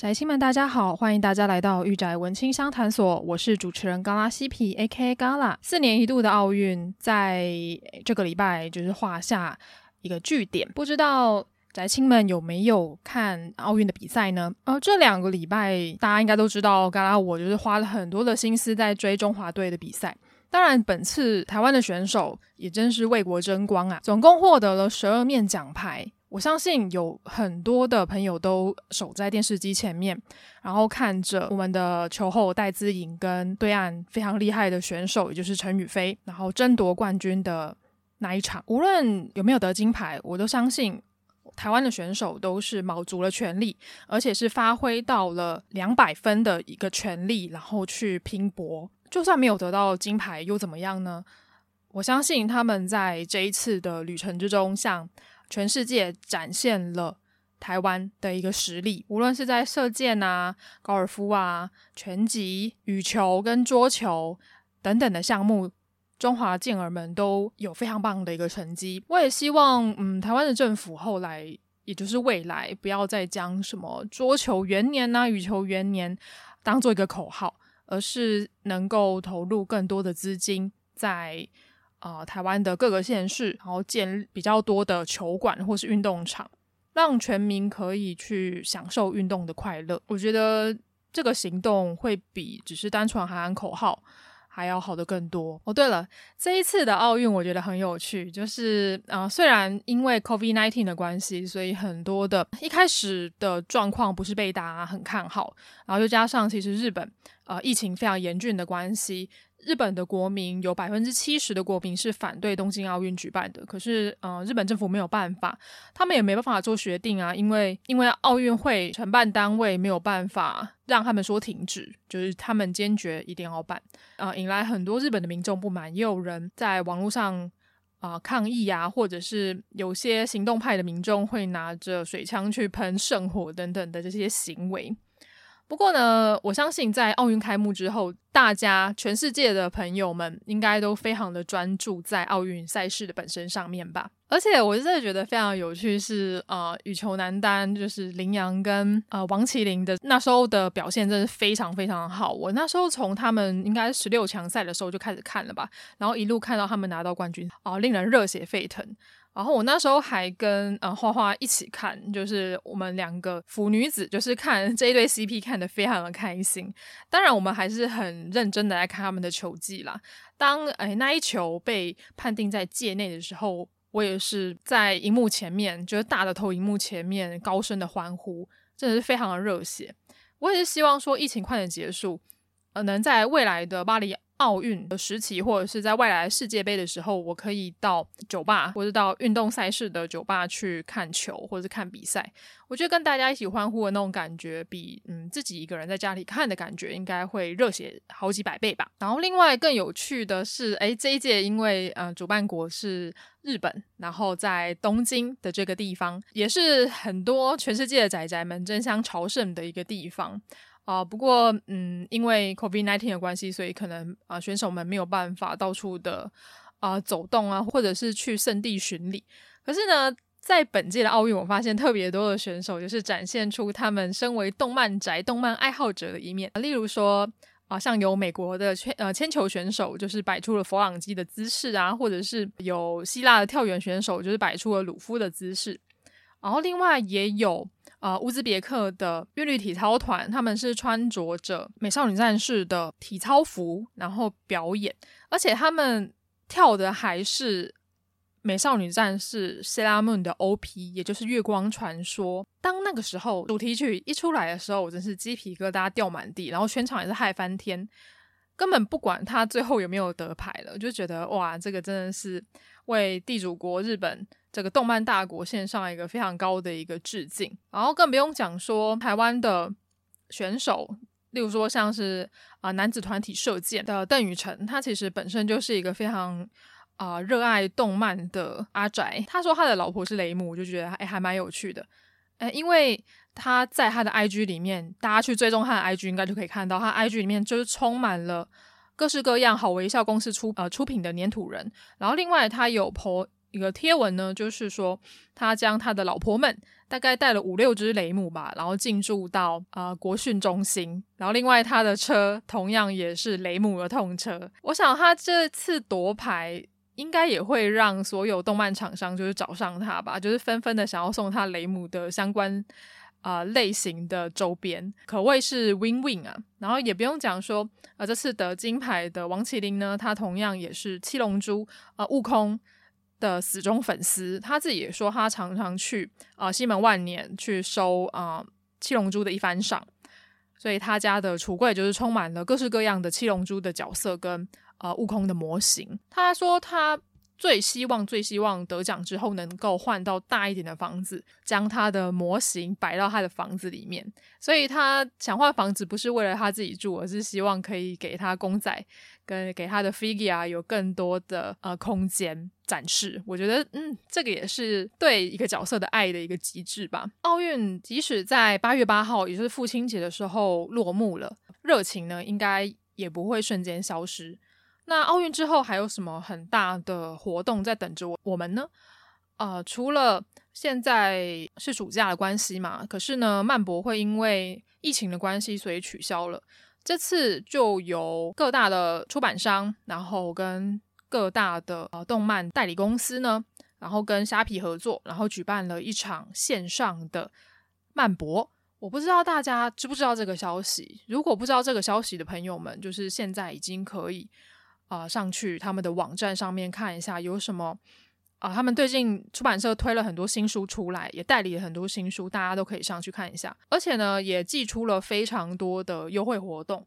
宅青们，大家好，欢迎大家来到御宅文青商谈所，我是主持人嘎拉西皮 A.K.A. 嘎拉。四年一度的奥运在这个礼拜就是画下一个句点，不知道宅青们有没有看奥运的比赛呢？呃，这两个礼拜大家应该都知道，嘎拉我就是花了很多的心思在追中华队的比赛。当然，本次台湾的选手也真是为国争光啊，总共获得了十二面奖牌。我相信有很多的朋友都守在电视机前面，然后看着我们的球后戴资颖跟对岸非常厉害的选手，也就是陈雨菲，然后争夺冠军的那一场。无论有没有得金牌，我都相信台湾的选手都是卯足了全力，而且是发挥到了两百分的一个全力，然后去拼搏。就算没有得到金牌又怎么样呢？我相信他们在这一次的旅程之中，像全世界展现了台湾的一个实力，无论是在射箭啊、高尔夫啊、拳击、羽球跟桌球等等的项目，中华健儿们都有非常棒的一个成绩。我也希望，嗯，台湾的政府后来，也就是未来，不要再将什么桌球元年啊、羽球元年当做一个口号，而是能够投入更多的资金在。啊、台湾的各个县市，然后建比较多的球馆或是运动场，让全民可以去享受运动的快乐。我觉得这个行动会比只是单纯喊喊口号还要好得更多。哦，对了，这一次的奥运我觉得很有趣，就是啊、呃，虽然因为 COVID-19 的关系，所以很多的一开始的状况不是被大家很看好，然后又加上其实日本啊、疫情非常严峻的关系。日本的国民有百分之七十的国民是反对东京奥运举办的，可是，呃，日本政府没有办法，他们也没办法做决定啊，因为因为奥运会承办单位没有办法让他们说停止，就是他们坚决一定要办，啊、引来很多日本的民众不满，也有人在网络上啊、抗议啊，或者是有些行动派的民众会拿着水枪去喷圣火等等的这些行为。不过呢，我相信在奥运开幕之后，大家全世界的朋友们应该都非常的专注在奥运赛事的本身上面吧。而且我真的觉得非常有趣是，呃，羽球男单就是林洋跟呃王齐麟的那时候的表现真的是非常非常好。我那时候从他们应该十六强赛的时候就开始看了吧，然后一路看到他们拿到冠军，啊、令人热血沸腾。然后我那时候还跟呃花花一起看，就是我们两个腐女子，就是看 这一对 CP 看得非常的开心。当然，我们还是很认真的来看他们的球技啦。当哎那一球被判定在界内的时候，我也是在荧幕前面，就是大的投荧幕前面高声的欢呼，真的是非常的热血。我也是希望说疫情快点结束，呃，能在未来的巴黎。奥运的时期，或者是在未来世界杯的时候，我可以到酒吧或者到运动赛事的酒吧去看球，或者是看比赛。我觉得跟大家一起欢呼的那种感觉，比嗯自己一个人在家里看的感觉，应该会热血好几百倍吧。然后另外更有趣的是，诶，这一届因为呃主办国是日本，然后在东京的这个地方，也是很多全世界的宅宅们争相朝圣的一个地方。啊、不过，嗯，因为 COVID-19 的关系，所以可能啊、选手们没有办法到处的啊、走动啊，或者是去圣地巡礼。可是呢，在本届的奥运，我发现特别多的选手就是展现出他们身为动漫宅、动漫爱好者的一面。例如说，啊、像有美国的铅呃铅球选手，就是摆出了佛朗机的姿势啊，或者是有希腊的跳远选手，就是摆出了鲁夫的姿势。然后另外也有。啊、乌兹别克的韵律体操团，他们是穿着着美少女战士的体操服，然后表演，而且他们跳的还是美少女战士 Sailor Moon 的 OP，也就是月光传说。当那个时候主题曲一出来的时候，我真是鸡皮疙瘩掉满地，然后全场也是嗨翻天，根本不管他最后有没有得牌了，就觉得哇，这个真的是为地主国日本。这个动漫大国献上一个非常高的一个致敬，然后更不用讲说台湾的选手例如说像是啊、男子团体射箭的邓宇成，他其实本身就是一个非常啊、呃、热爱动漫的阿宅。他说他的老婆是雷姆，我就觉得哎还蛮有趣的。哎，因为他在他的 IG 里面，大家去追踪他的 IG 应该就可以看到，他 IG 里面就是充满了各式各样好微笑公司出呃出品的黏土人。然后另外他有 po 一个贴文呢，就是说他将他的老婆们大概带了五六只雷姆吧，然后进驻到呃国训中心。然后另外他的车同样也是雷姆的痛车。我想他这次夺牌应该也会让所有动漫厂商就是找上他吧，就是纷纷的想要送他雷姆的相关啊、呃、类型的周边，可谓是 win win 啊。然后也不用讲说呃这次得金牌的王麒麟呢，他同样也是七龙珠啊、悟空的死忠粉丝，他自己也说他常常去啊、西门万年去收啊、七龙珠的一番赏，所以他家的橱柜就是充满了各式各样的七龙珠的角色跟啊悟空的模型。他说他最希望最希望得奖之后能够换到大一点的房子，将他的模型摆到他的房子里面。所以他想换房子不是为了他自己住，而是希望可以给他公仔。跟给他的 figure 有更多的呃空间展示，我觉得嗯，这个也是对一个角色的爱的一个极致吧。奥运即使在八月八号，也就是父亲节的时候落幕了，热情呢应该也不会瞬间消失。那奥运之后还有什么很大的活动在等着我我们呢？呃，除了现在是暑假的关系嘛，可是呢，漫博会因为疫情的关系，所以取消了。这次就由各大的出版商，然后跟各大的呃动漫代理公司呢，然后跟虾皮合作，然后举办了一场线上的漫博。我不知道大家知不知道这个消息？如果不知道这个消息的朋友们，就是现在已经可以啊、上去他们的网站上面看一下有什么。啊，他们最近出版社推了很多新书出来，也代理了很多新书，大家都可以上去看一下。而且呢，也寄出了非常多的优惠活动，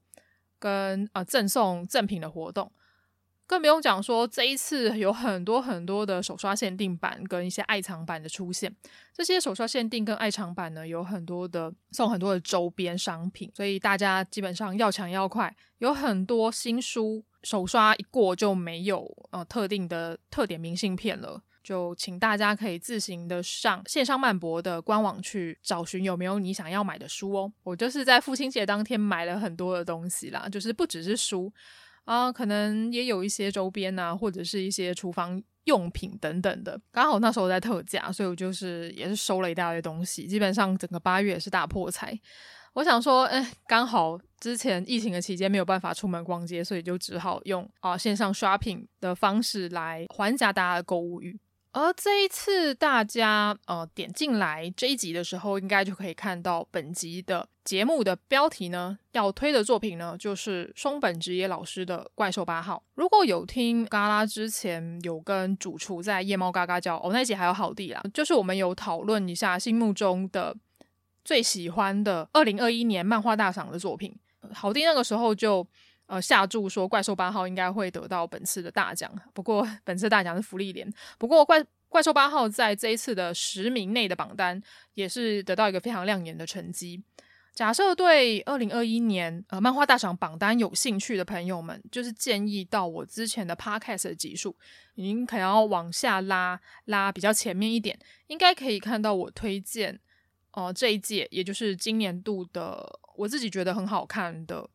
跟啊赠送赠品的活动。更不用讲说，这一次有很多很多的手刷限定版跟一些爱藏版的出现。这些手刷限定跟爱藏版呢，有很多的送很多的周边商品，所以大家基本上要抢要快。有很多新书手刷一过就没有呃特定的特点明信片了，就请大家可以自行的上线上漫博的官网去找寻有没有你想要买的书哦。我就是在父亲节当天买了很多的东西啦，就是不只是书。啊，可能也有一些周边啊，或者是一些厨房用品等等的。刚好那时候在特价，所以我就是也是收了一大堆东西。基本上整个八月是大破财。我想说，哎，刚好之前疫情的期间没有办法出门逛街，所以就只好用啊线上 shopping 的方式来缓解大家的购物欲。而这一次大家呃点进来这一集的时候，应该就可以看到本集的节目的标题呢，要推的作品呢就是松本直野老师的《怪兽八号》。如果有听嘎拉之前有跟主厨在夜猫嘎嘎叫哦，那集还有好弟啦，就是我们有讨论一下心目中的最喜欢的二零二一年漫画大赏的作品。好弟那个时候就。呃，下注说怪兽八号应该会得到本次的大奖，不过本次大奖是芙莉莲。不过怪怪兽八号在这一次的十名内的榜单也是得到一个非常亮眼的成绩。假设对二零二一年呃漫画大赏榜单有兴趣的朋友们，就是建议到我之前的 podcast 的集数，您可能要往下拉拉比较前面一点，应该可以看到我推荐哦、这一届，也就是今年度的我自己觉得很好看的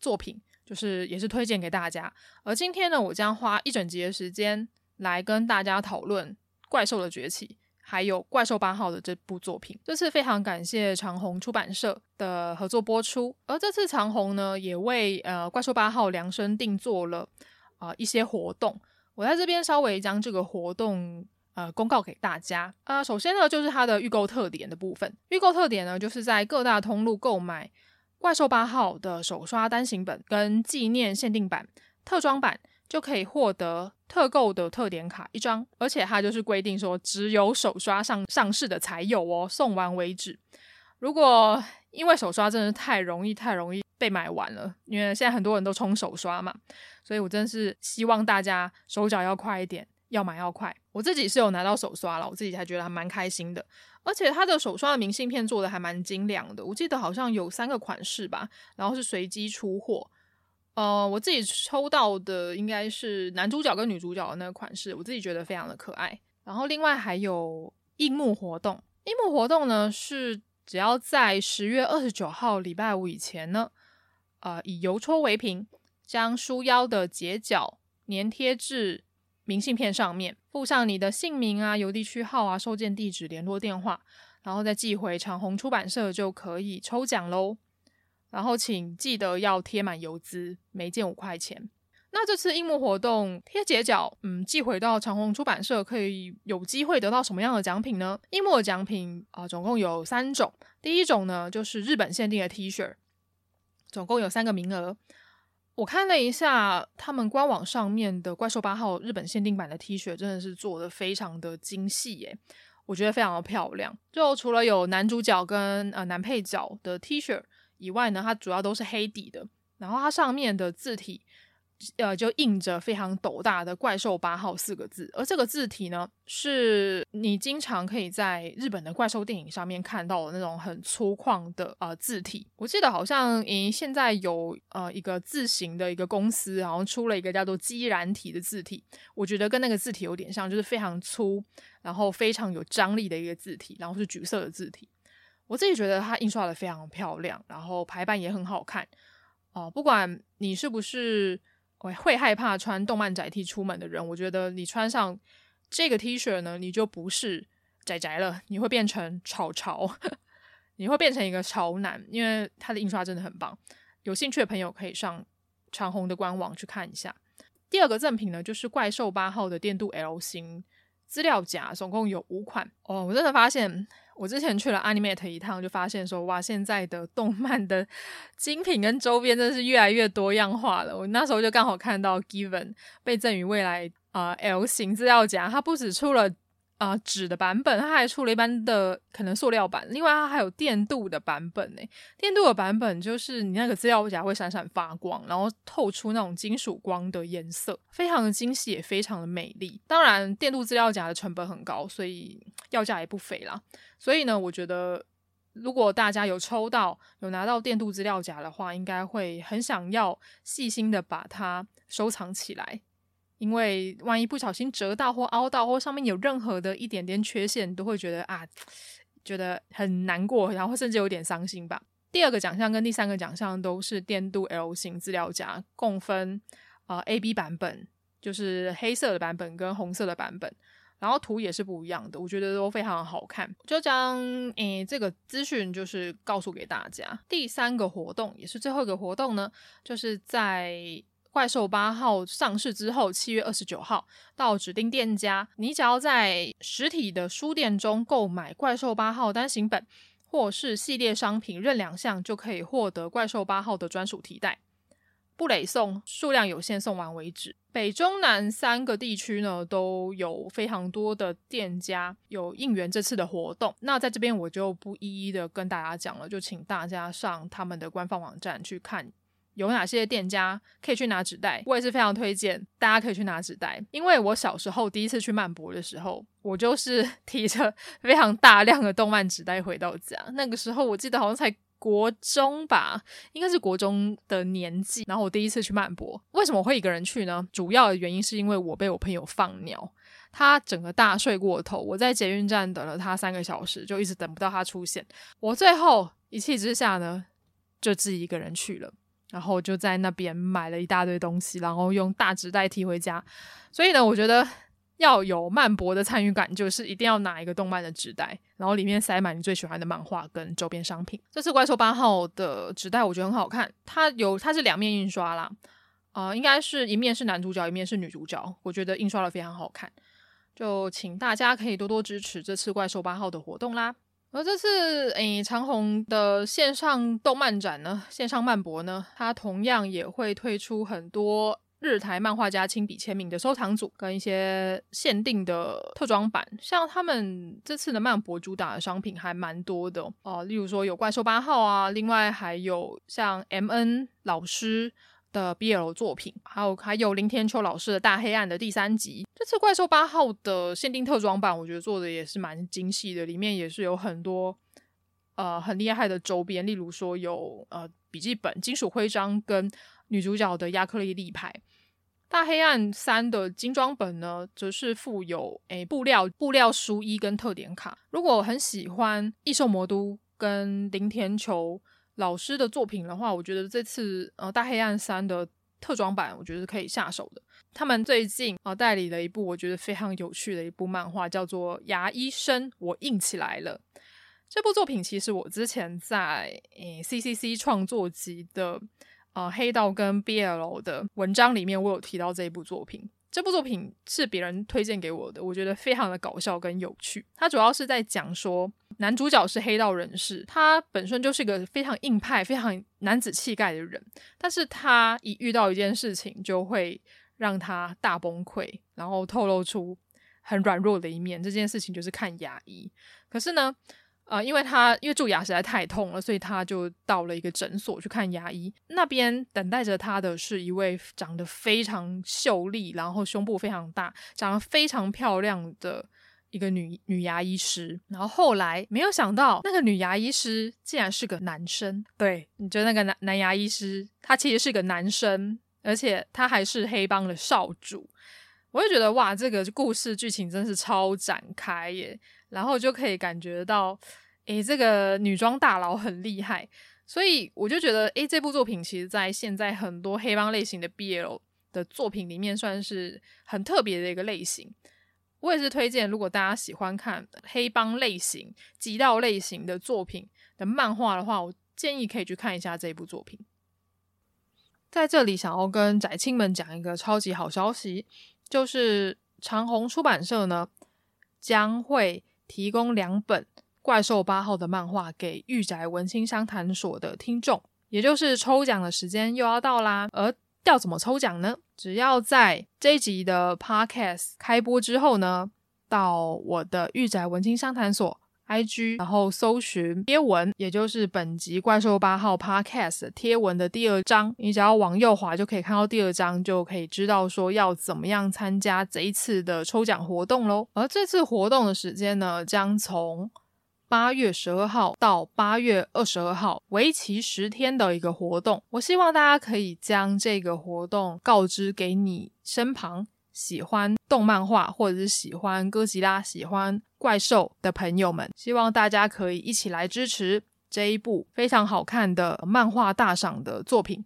作品。就是也是推荐给大家，而今天呢，我将花一整集的时间来跟大家讨论《怪兽的崛起》还有《怪兽八号》的这部作品。这次非常感谢长虹出版社的合作播出，而这次长虹呢也为呃《怪兽八号》量身定做了啊、呃、一些活动。我在这边稍微将这个活动呃公告给大家啊、呃。首先呢，就是它的预购特点的部分，预购特点呢就是在各大通路购买。怪兽八号的手刷单行本跟纪念限定版特装版就可以获得特购的特点卡一张，而且它就是规定说只有手刷上上市的才有哦，送完为止。如果因为手刷真的太容易太容易被买完了，因为现在很多人都冲手刷嘛，所以我真是希望大家手脚要快一点，要买要快。我自己是有拿到手刷了，我自己才觉得还蛮开心的。而且它的手刷的明信片做的还蛮精良的，我记得好像有三个款式吧，然后是随机出货。呃，我自己抽到的应该是男主角跟女主角的那个款式，我自己觉得非常的可爱。然后另外还有樱木活动，樱木活动呢是只要在十月二十九号礼拜五以前呢，呃，以邮戳为凭，将书腰的截角粘贴至明信片上面，附上你的姓名啊、邮递区号啊、收件地址、联络电话，然后再寄回长虹出版社就可以抽奖喽。然后请记得要贴满邮资，每件五块钱。那这次樱木活动贴截角，嗯，寄回到长虹出版社可以有机会得到什么样的奖品呢？樱木的奖品啊、总共有三种。第一种呢，就是日本限定的 T 恤，总共有三个名额。我看了一下他们官网上面的怪兽八号日本限定版的 T 恤，真的是做的非常的精细耶，我觉得非常的漂亮。就除了有男主角跟呃男配角的 T 恤以外呢，它主要都是黑底的，然后它上面的字体。呃，就印着非常斗大的“怪兽八号”四个字，而这个字体呢，是你经常可以在日本的怪兽电影上面看到的那种很粗犷的呃字体。我记得好像，诶，现在有呃一个字型的一个公司，好像出了一个叫做“基染体”的字体，我觉得跟那个字体有点像，就是非常粗，然后非常有张力的一个字体，然后是橘色的字体。我自己觉得它印刷的非常漂亮，然后排版也很好看。哦、呃，不管你是不是。会会害怕穿动漫宅 T 出门的人，我觉得你穿上这个 T 恤呢，你就不是宅宅了，你会变成潮潮，你会变成一个潮男，因为它的印刷真的很棒。有兴趣的朋友可以上长虹的官网去看一下。第二个赠品呢，就是怪兽八号的电镀 L 型资料夹，总共有五款哦。我真的发现。我之前去了 Animate 一趟，就发现说，哇，现在的动漫的精品跟周边真的是越来越多样化了。我那时候就刚好看到 Given 被赠予未来啊、L 型资料夹，它不止出了。啊，纸、的版本，它还出了一般的可能塑料版，另外它还有电镀的版本呢。电镀的版本就是你那个资料夹会闪闪发光，然后透出那种金属光的颜色，非常的精细，也非常的美丽。当然，电镀资料夹的成本很高，所以要价也不菲啦。所以呢，我觉得如果大家有抽到、有拿到电镀资料夹的话，应该会很想要细心的把它收藏起来。因为万一不小心折到或凹到，或上面有任何的一点点缺陷，都会觉得啊，觉得很难过，然后甚至有点伤心吧。第二个奖项跟第三个奖项都是电镀 L 型资料夹，共分呃 A、B 版本，就是黑色的版本跟红色的版本，然后图也是不一样的，我觉得都非常好看。就将诶这个资讯就是告诉给大家。第三个活动也是最后一个活动呢，就是在。怪兽八号上市之后，七月二十九号到指定店家，你只要在实体的书店中购买怪兽八号单行本或是系列商品任两项，就可以获得怪兽八号的专属提袋，不累送，数量有限，送完为止。北中南三个地区呢都有非常多的店家有应援这次的活动，那在这边我就不一一的跟大家讲了，就请大家上他们的官方网站去看。有哪些店家可以去拿纸袋？我也是非常推荐大家可以去拿纸袋，因为我小时候第一次去漫博的时候，我就是 提着非常大量的动漫纸袋回到家。那个时候我记得好像才国中吧，应该是国中的年纪。然后我第一次去漫博，为什么会一个人去呢？主要的原因是因为我被我朋友放鸟，他整个大睡过头，我在捷运站等了他三个小时，就一直等不到他出现。我最后一气之下呢，就自己一个人去了。然后就在那边买了一大堆东西，然后用大纸袋提回家。所以呢，我觉得要有漫博的参与感，就是一定要拿一个动漫的纸袋，然后里面塞满你最喜欢的漫画跟周边商品。这次怪兽八号的纸袋我觉得很好看，它有它是两面印刷啦，啊、呃，应该是一面是男主角，一面是女主角，我觉得印刷的非常好看。就请大家可以多多支持这次怪兽八号的活动啦。而这次，诶，长虹的线上动漫展呢，线上漫博呢，它同样也会推出很多日台漫画家亲笔签名的收藏组，跟一些限定的特装版。像他们这次的漫博主打的商品还蛮多的哦，例如说有怪兽八号啊，另外还有像 M N 老师。的 BL 作品，还有还有林田秋老师的大黑暗的第三集。这次怪兽八号的限定特装版，我觉得做的也是蛮精细的，里面也是有很多呃很厉害的周边，例如说有呃笔记本、金属徽章跟女主角的亚克力立牌。大黑暗三的精装本呢，则是附有诶布料布料书衣跟特点卡。如果很喜欢异兽魔都跟林田球老师的作品的话，我觉得这次呃大黑暗三的特装版，我觉得是可以下手的。他们最近啊、呃、代理了一部我觉得非常有趣的一部漫画，叫做《牙医生我硬起来了》。这部作品其实我之前在诶 CCC 创作集的。呃，黑道跟 BL 的文章里面，我有提到这一部作品。这部作品是别人推荐给我的，我觉得非常的搞笑跟有趣。它主要是在讲说，男主角是黑道人士，他本身就是个非常硬派、非常男子气概的人，但是他一遇到一件事情，就会让他大崩溃，然后透露出很软弱的一面。这件事情就是看牙医。可是呢，呃，因为他因为蛀牙实在太痛了，所以他就到了一个诊所去看牙医。那边等待着他的是一位长得非常秀丽，然后胸部非常大，长得非常漂亮的一个女女牙医师。然后后来没有想到，那个女牙医师竟然是个男生。对，你觉得那个男男牙医师他其实是个男生，而且他还是黑帮的少主。我就觉得哇，这个故事剧情真是超展开耶。然后就可以感觉到，诶，这个女装大佬很厉害，所以我就觉得，诶，这部作品其实在现在很多黑帮类型的 BL 的作品里面，算是很特别的一个类型。我也是推荐，如果大家喜欢看黑帮类型、极道类型的作品的漫画的话，我建议可以去看一下这部作品。在这里，想要跟宅青们讲一个超级好消息，就是长虹出版社呢将会。提供两本《怪兽八号》的漫画给御宅文青商谈所的听众，也就是抽奖的时间又要到啦。而要怎么抽奖呢？只要在这一集的 Podcast 开播之后呢，到我的御宅文青商谈所。IG，然后搜寻贴文，也就是本集《怪兽八号》Podcast 贴文的第二章，你只要往右滑就可以看到第二章，就可以知道说要怎么样参加这一次的抽奖活动喽。而这次活动的时间呢，将从八月十二号到八月二十二号，为期十天的一个活动。我希望大家可以将这个活动告知给你身旁。喜欢动漫画或者是喜欢哥吉拉、喜欢怪兽的朋友们，希望大家可以一起来支持这一部非常好看的漫画大赏的作品。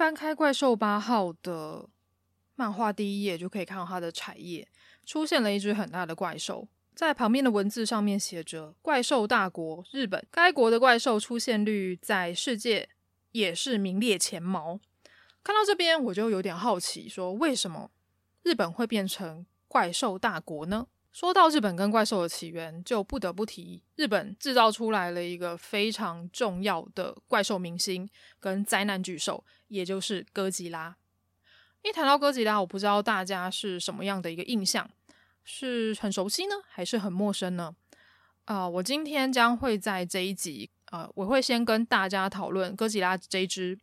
翻开《怪兽八号》的漫画第一页，就可以看到它的彩页出现了一只很大的怪兽，在旁边的文字上面写着“怪兽大国日本”，该国的怪兽出现率在世界也是名列前茅。看到这边，我就有点好奇，说为什么日本会变成怪兽大国呢？说到日本跟怪兽的起源，就不得不提日本制造出来了一个非常重要的怪兽明星跟灾难巨兽，也就是哥吉拉。一谈到哥吉拉，我不知道大家是什么样的一个印象，是很熟悉呢，还是很陌生呢？啊、我今天将会在这一集，呃，我会先跟大家讨论哥吉拉这只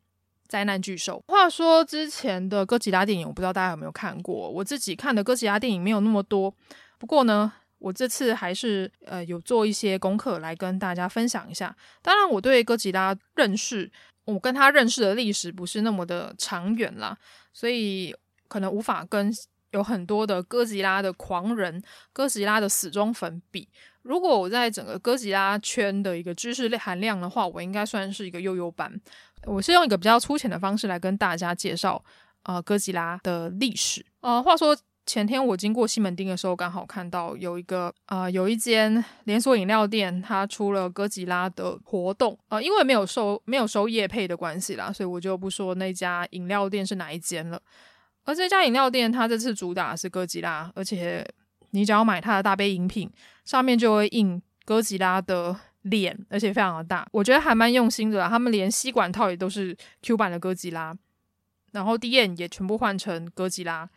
灾难巨兽。话说之前的哥吉拉电影，我不知道大家有没有看过，我自己看的哥吉拉电影没有那么多。不过呢，我这次还是呃有做一些功课来跟大家分享一下。当然，我对哥吉拉认识我跟他认识的历史不是那么的长远啦，所以可能无法跟有很多的哥吉拉的狂人、哥吉拉的死忠粉比。如果我在整个哥吉拉圈的一个知识含量的话，我应该算是一个幼幼班。我是用一个比较粗浅的方式来跟大家介绍呃哥吉拉的历史。呃，话说前天我经过西门町的时候，刚好看到有一个呃有一间连锁饮料店，它出了哥吉拉的活动。呃，因为没有收没有收业配的关系啦，所以我就不说那家饮料店是哪一间了。而这家饮料店它这次主打是哥吉拉，而且。你只要买它的大杯饮品，上面就会印哥吉拉的脸，而且非常的大，我觉得还蛮用心的。他们连吸管套也都是 Q 版的哥吉拉，然后 D N 也全部换成哥吉拉。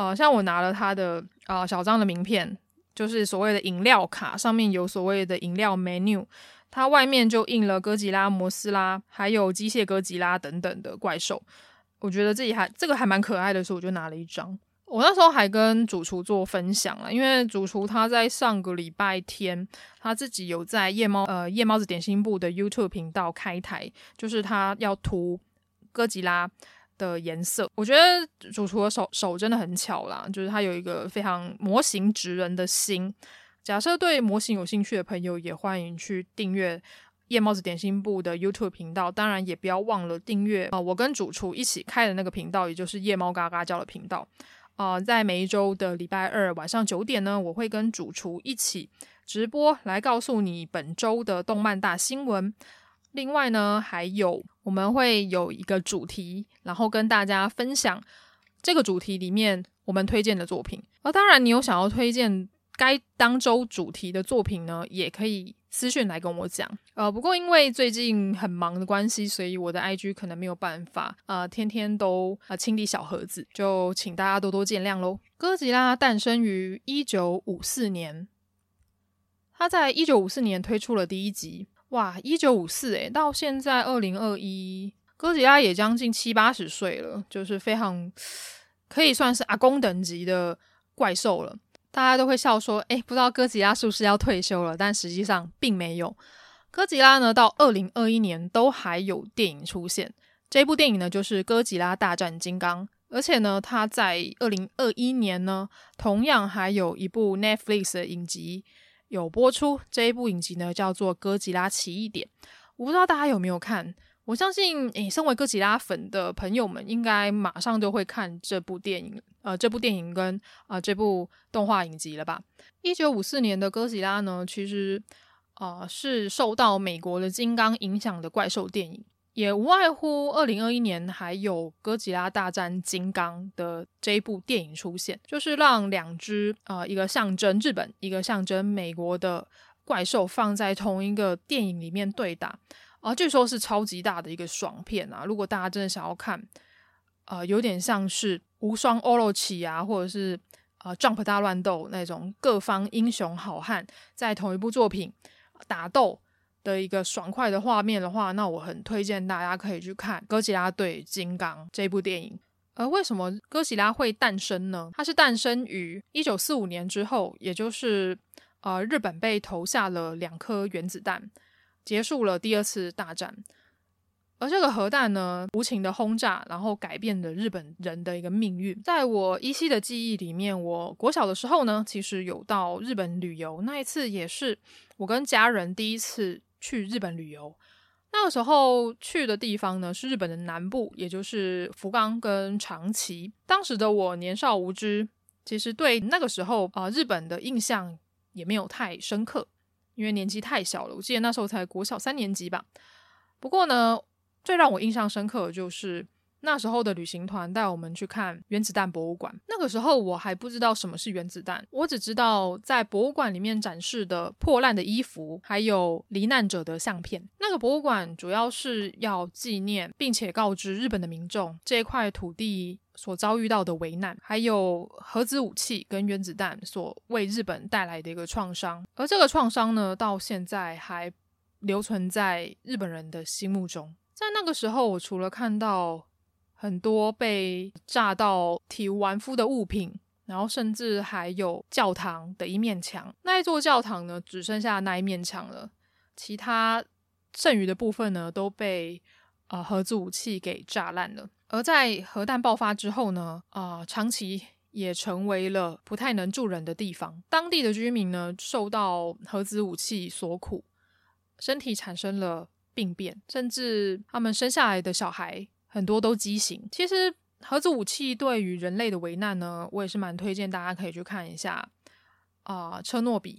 呃，像我拿了他的呃小张的名片，就是所谓的饮料卡，上面有所谓的饮料 menu，它外面就印了哥吉拉、摩斯拉，还有机械哥吉拉等等的怪兽。我觉得自己还这个还蛮可爱的，所以我就拿了一张。我那时候还跟主厨做分享了，因为主厨他在上个礼拜天，他自己有在夜猫呃夜猫子点心部的 YouTube 频道开台，就是他要涂哥吉拉的颜色。我觉得主厨的手手真的很巧啦，就是他有一个非常模型职人的心。假设对模型有兴趣的朋友，也欢迎去订阅夜猫子点心部的 YouTube 频道。当然，也不要忘了订阅啊，我跟主厨一起开的那个频道，也就是夜猫嘎嘎叫的频道。啊、在每一周的礼拜二晚上九点呢，我会跟主厨一起直播，来告诉你本周的动漫大新闻。另外呢，还有我们会有一个主题，然后跟大家分享这个主题里面我们推荐的作品。而当然，你有想要推荐该当周主题的作品呢，也可以。私讯来跟我讲，呃，不过因为最近很忙的关系，所以我的 IG 可能没有办法，呃，天天都呃清理小盒子，就请大家多多见谅喽。哥吉拉诞生于一九五四年，他在一九五四年推出了第一集，哇，一九五四诶，到现在二零二一，哥吉拉也将近七八十岁了，就是非常可以算是阿公等级的怪兽了。大家都会笑说：“诶，不知道哥吉拉是不是要退休了？”但实际上并没有。哥吉拉呢，到二零二一年都还有电影出现。这部电影呢，就是《哥吉拉大战金刚》，而且呢，它在二零二一年呢，同样还有一部 Netflix 的影集有播出。这一部影集呢，叫做《哥吉拉奇异点》。我不知道大家有没有看？我相信，诶，身为哥吉拉粉的朋友们，应该马上就会看这部电影。呃，这部电影跟啊、这部动画影集了吧？一九五四年的哥吉拉呢，其实啊、是受到美国的金刚影响的怪兽电影，也无外乎二零二一年还有哥吉拉大战金刚的这一部电影出现，就是让两只、呃、一个象征日本，一个象征美国的怪兽放在同一个电影里面对打，啊、据说是超级大的一个爽片啊！如果大家真的想要看。呃，有点像是无双欧罗起啊，或者是呃 Jump 大乱斗那种各方英雄好汉在同一部作品打斗的一个爽快的画面的话，那我很推荐大家可以去看《哥吉拉对金刚》这部电影。而为什么哥吉拉会诞生呢？它是诞生于一九四五年之后，也就是呃日本被投下了两颗原子弹，结束了第二次大战。而这个核弹呢，无情的轰炸，然后改变了日本人的一个命运。在我依稀的记忆里面，我国小的时候呢，其实有到日本旅游，那一次也是我跟家人第一次去日本旅游。那个时候去的地方呢，是日本的南部，也就是福冈跟长崎。当时的我年少无知，其实对那个时候啊、日本的印象也没有太深刻，因为年纪太小了。我记得那时候才国小三年级吧。不过呢。最让我印象深刻的就是那时候的旅行团带我们去看原子弹博物馆。那个时候我还不知道什么是原子弹，我只知道在博物馆里面展示的破烂的衣服，还有罹难者的相片。那个博物馆主要是要纪念并且告知日本的民众这一块土地所遭遇到的危难，还有核子武器跟原子弹所为日本带来的一个创伤。而这个创伤呢，到现在还留存在日本人的心目中。在那个时候，我除了看到很多被炸到体无完肤的物品，然后甚至还有教堂的一面墙。那一座教堂呢，只剩下那一面墙了，其他剩余的部分呢，都被呃核子武器给炸烂了。而在核弹爆发之后呢，啊、长崎也成为了不太能住人的地方。当地的居民呢，受到核子武器所苦，身体产生了病变，甚至他们生下来的小孩很多都畸形。其实核子武器对于人类的危难呢，我也是蛮推荐大家可以去看一下啊，呃《车诺比》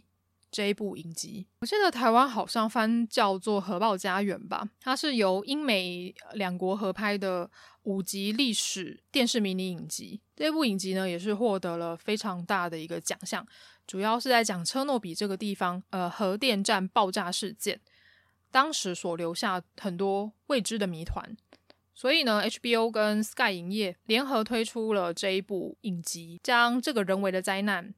这一部影集。我记得台湾好像翻叫做《核爆家园》吧，它是由英美两国合拍的五集历史电视迷你影集。这部影集呢，也是获得了非常大的一个奖项，主要是在讲车诺比这个地方，呃，核电站爆炸事件。当时所留下很多未知的谜团，所以呢，HBO 跟 Sky 影业联合推出了这一部影集，将这个人为的灾难、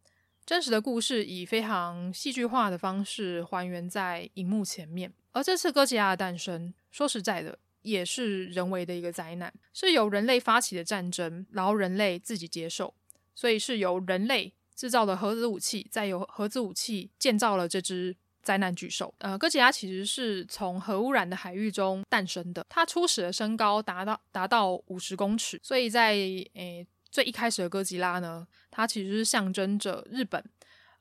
真实的故事以非常戏剧化的方式还原在荧幕前面。而这次哥吉拉的诞生，说实在的，也是人为的一个灾难，是由人类发起的战争，然后人类自己接受，所以是由人类制造的核子武器，再由核子武器建造了这只。灾难巨兽，呃，哥吉拉其实是从核污染的海域中诞生的。它初始的身高达到达到五十公尺，所以在诶最一开始的哥吉拉呢，它其实是象征着日本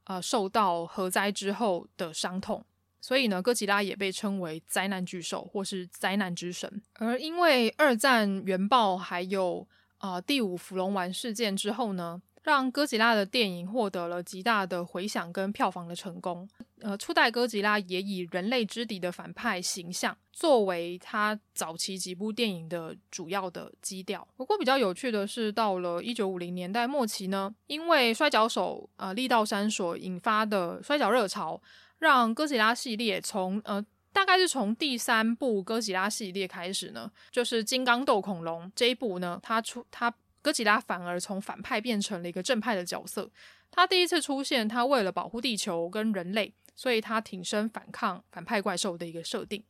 呃受到核灾之后的伤痛。所以呢，哥吉拉也被称为灾难巨兽或是灾难之神。而因为二战原爆还有呃第五福龙丸事件之后呢，让哥吉拉的电影获得了极大的回响跟票房的成功。呃，初代哥吉拉也以人类之敌的反派形象作为他早期几部电影的主要的基调。不过比较有趣的是，到了一九五零年代末期呢，因为摔跤手呃力道山所引发的摔跤热潮，让哥吉拉系列从呃大概是从第三部哥吉拉系列开始呢，就是金刚斗恐龙这一部呢，它出它。哥吉拉反而从反派变成了一个正派的角色。他第一次出现，他为了保护地球跟人类，所以他挺身反抗反派怪兽的一个设定。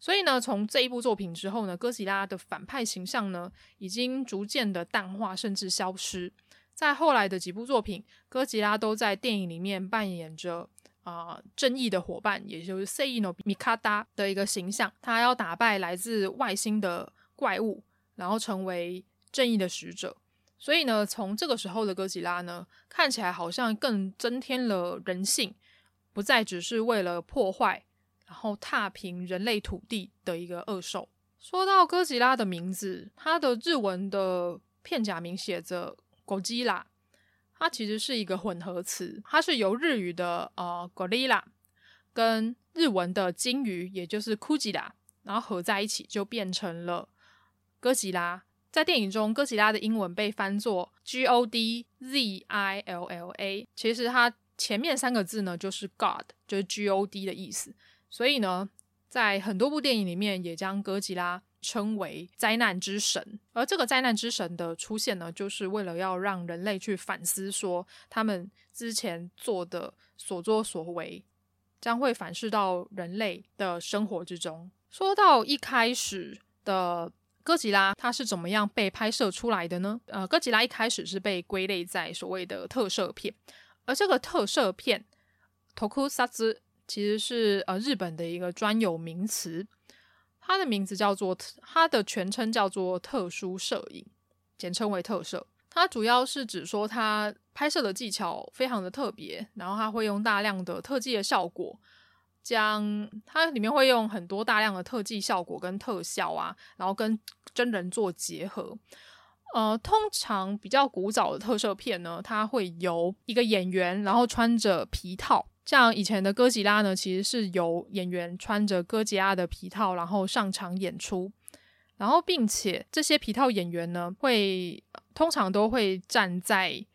所以呢，从这一部作品之后呢，哥吉拉的反派形象呢，已经逐渐的淡化，甚至消失。在后来的几部作品，哥吉拉都在电影里面扮演着啊、正义的伙伴，也就是 Sei no Mikata 的一个形象。他要打败来自外星的怪物，然后成为。正义的使者，所以呢，从这个时候的哥吉拉呢，看起来好像更增添了人性，不再只是为了破坏，然后踏平人类土地的一个恶兽。说到哥吉拉的名字，它的日文的片假名写着“哥吉拉”，它其实是一个混合词，它是由日语的呃 “gorilla” 跟日文的鲸鱼，也就是 “kujira”，然后合在一起就变成了哥吉拉。在电影中，哥吉拉的英文被翻作 G O D Z I L L A，其实它前面三个字呢就是 God，就是 G O D 的意思。所以呢，在很多部电影里面也将哥吉拉称为灾难之神。而这个灾难之神的出现呢，就是为了要让人类去反思，说他们之前做的所作所为将会反噬到人类的生活之中。说到一开始的。哥吉拉它是怎么样被拍摄出来的呢？呃，哥吉拉一开始是被归类在所谓的特摄片，而这个特摄片 Tokusatsu 其实是呃日本的一个专有名词，它的名字叫做它的全称叫做特殊摄影，简称为特摄。它主要是指说它拍摄的技巧非常的特别，然后它会用大量的特技的效果。将它里面会用很多大量的特技效果跟特效啊，然后跟真人做结合。呃，通常比较古早的特摄片呢，它会由一个演员，然后穿着皮套。像以前的哥吉拉呢，其实是由演员穿着哥吉拉的皮套，然后上场演出。然后，并且这些皮套演员呢，会通常都会站在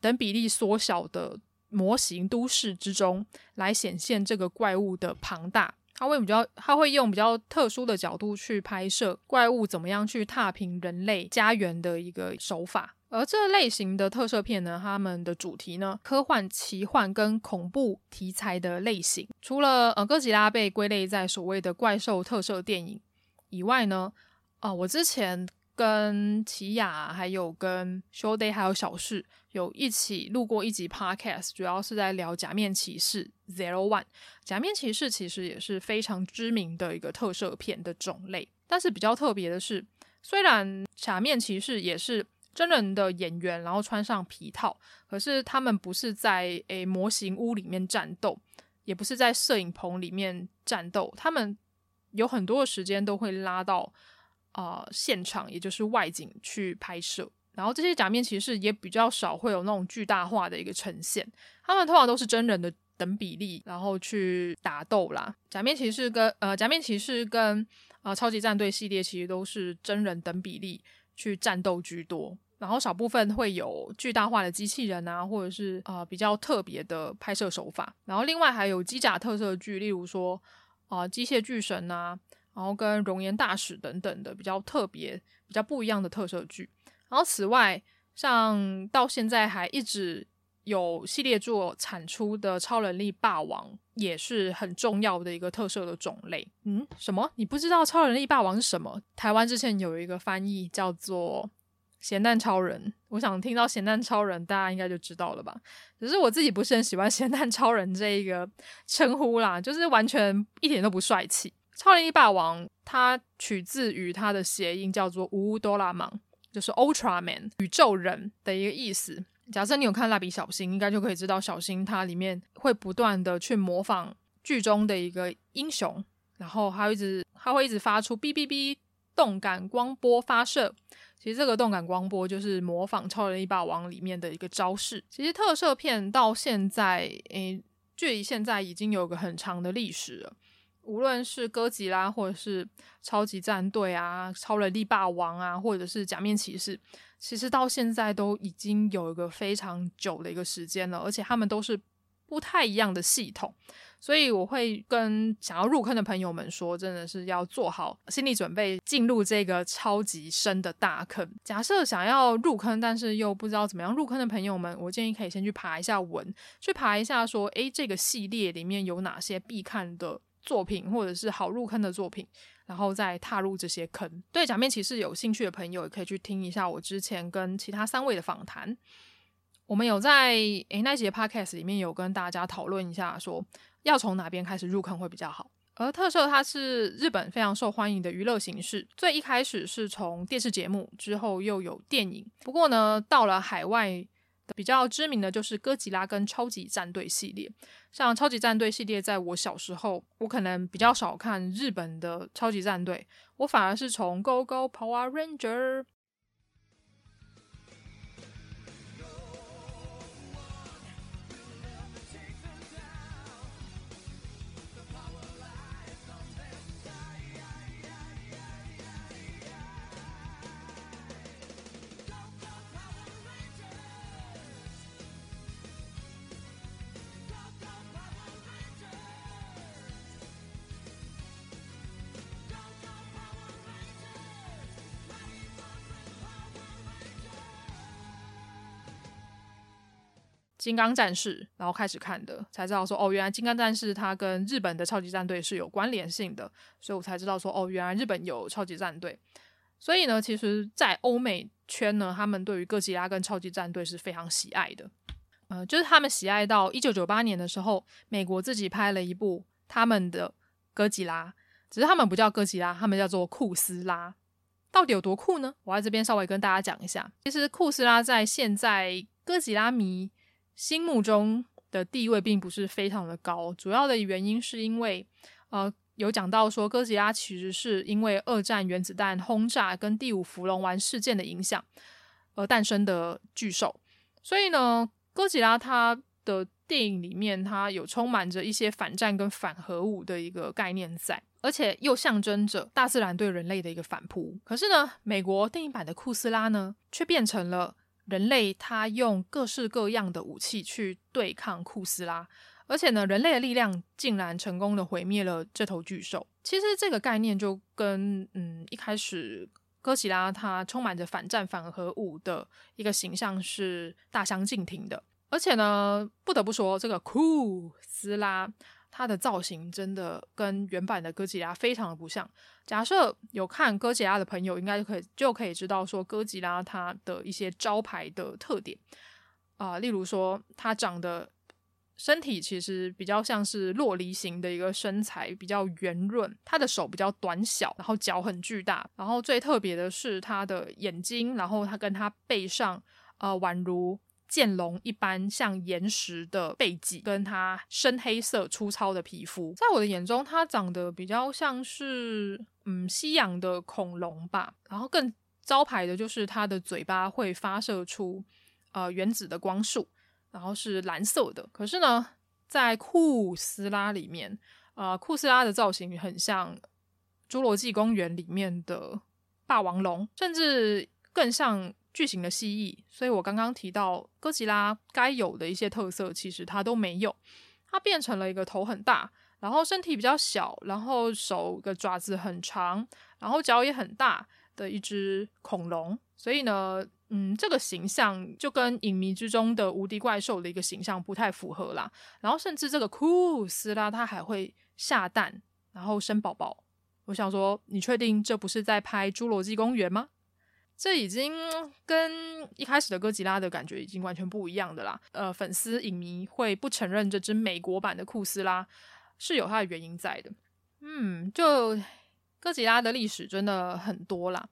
等比例缩小的。模型都市之中来显现这个怪物的庞大，它会比较，它会用比较特殊的角度去拍摄怪物怎么样去踏平人类家园的一个手法。而这类型的特摄片呢，他们的主题呢，科幻、奇幻跟恐怖题材的类型。除了呃哥吉拉被归类在所谓的怪兽特摄电影以外呢，啊、我之前。跟奇雅，还有跟 Show Day，还有小释有一起录过一集 Podcast，主要是在聊假面骑士 Zero One。假面骑士其实也是非常知名的一个特摄片的种类，但是比较特别的是，虽然假面骑士也是真人的演员，然后穿上皮套，可是他们不是在诶模型屋里面战斗，也不是在摄影棚里面战斗，他们有很多的时间都会拉到、呃、现场，也就是外景去拍摄。然后这些假面骑士也比较少会有那种巨大化的一个呈现，他们通常都是真人的等比例，然后去打斗啦。假面骑士跟呃假面骑士跟啊、超级战队系列其实都是真人等比例去战斗居多，然后少部分会有巨大化的机器人啊，或者是啊、比较特别的拍摄手法。然后另外还有机甲特色剧，例如说。啊，机械巨神啊，然后跟熔岩大使等等的比较特别、比较不一样的特色剧。然后此外，像到现在还一直有系列作产出的超能力霸王，也是很重要的一个特色的种类。嗯，什么？你不知道超能力霸王是什么？台湾之前有一个翻译叫做咸蛋超人，我想听到咸蛋超人，大家应该就知道了吧？只是我自己不是很喜欢咸蛋超人这一个称呼啦，就是完全一点都不帅气。超人力霸王它取自于它的谐音叫做乌多拉芒，就是 Ultraman 宇宙人的一个意思。假设你有看蜡笔小新，应该就可以知道小新它里面会不断的去模仿剧中的一个英雄，然后还会一直它会一直发出哔哔哔动感光波发射。其实这个动感光波就是模仿《超人力霸王》里面的一个招式。其实特摄片到现在，诶，距离现在已经有个很长的历史了。无论是哥吉拉，或者是超级战队啊、超人力霸王啊，或者是假面骑士，其实到现在都已经有一个非常久的一个时间了，而且他们都是不太一样的系统。所以我会跟想要入坑的朋友们说，真的是要做好心理准备，进入这个超级深的大坑。假设想要入坑，但是又不知道怎么样入坑的朋友们，我建议可以先去爬一下文，去爬一下说，诶，这个系列里面有哪些必看的作品，或者是好入坑的作品，然后再踏入这些坑。对假面骑士有兴趣的朋友，也可以去听一下我之前跟其他三位的访谈。我们有在诶那节 podcast 里面有跟大家讨论一下说。要从哪边开始入坑会比较好？而特摄它是日本非常受欢迎的娱乐形式，最一开始是从电视节目，之后又有电影。不过呢，到了海外比较知名的就是哥吉拉跟超级战队系列。像超级战队系列，在我小时候，我可能比较少看日本的超级战队，我反而是从 Go Go Power Ranger。金刚战士，然后开始看的，才知道说哦，原来金刚战士它跟日本的超级战队是有关联性的，所以我才知道说哦，原来日本有超级战队。所以呢，其实，在欧美圈呢，他们对于哥吉拉跟超级战队是非常喜爱的。嗯、就是他们喜爱到一九九八年的时候，美国自己拍了一部他们的哥吉拉，只是他们不叫哥吉拉，他们叫做酷斯拉。到底有多酷呢？我在这边稍微跟大家讲一下。其实酷斯拉在现在哥吉拉迷心目中的地位并不是非常的高，主要的原因是因为，呃，有讲到说哥吉拉其实是因为二战原子弹轰炸跟第五福龙丸事件的影响而诞生的巨兽，所以呢，哥吉拉它的电影里面它有充满着一些反战跟反核武的一个概念在，而且又象征着大自然对人类的一个反扑。可是呢，美国电影版的酷斯拉呢，却变成了。人类他用各式各样的武器去对抗酷斯拉，而且呢，人类的力量竟然成功的毁灭了这头巨兽。其实这个概念就跟嗯一开始哥吉拉它充满着反战反核武的一个形象是大相径庭的。而且呢，不得不说这个酷斯拉它的造型真的跟原版的哥吉拉非常的不像。假设有看哥吉拉的朋友，应该就可以就可以知道说哥吉拉它的一些招牌的特点啊、例如说它长得身体其实比较像是洛梨型的一个身材，比较圆润，它的手比较短小，然后脚很巨大，然后最特别的是它的眼睛，然后它跟它背上呃宛如。剑龙一般像岩石的背脊，跟它深黑色粗糙的皮肤，在我的眼中，它长得比较像是嗯西洋的恐龙吧。然后更招牌的就是它的嘴巴会发射出呃原子的光束，然后是蓝色的。可是呢，在酷斯拉里面，呃，酷斯拉的造型很像《侏罗纪公园》里面的霸王龙，甚至更像。巨型的蜥蜴，所以我刚刚提到哥吉拉该有的一些特色，其实它都没有。它变成了一个头很大，然后身体比较小，然后手的爪子很长，然后脚也很大的一只恐龙。所以呢，嗯，这个形象就跟影迷之中的无敌怪兽的一个形象不太符合啦。然后甚至这个酷斯拉它还会下蛋，然后生宝宝。我想说，你确定这不是在拍《侏罗纪公园》吗？这已经跟一开始的哥吉拉的感觉已经完全不一样的啦。呃，粉丝影迷会不承认这只美国版的酷斯拉是有它的原因在的。嗯，就哥吉拉的历史真的很多啦，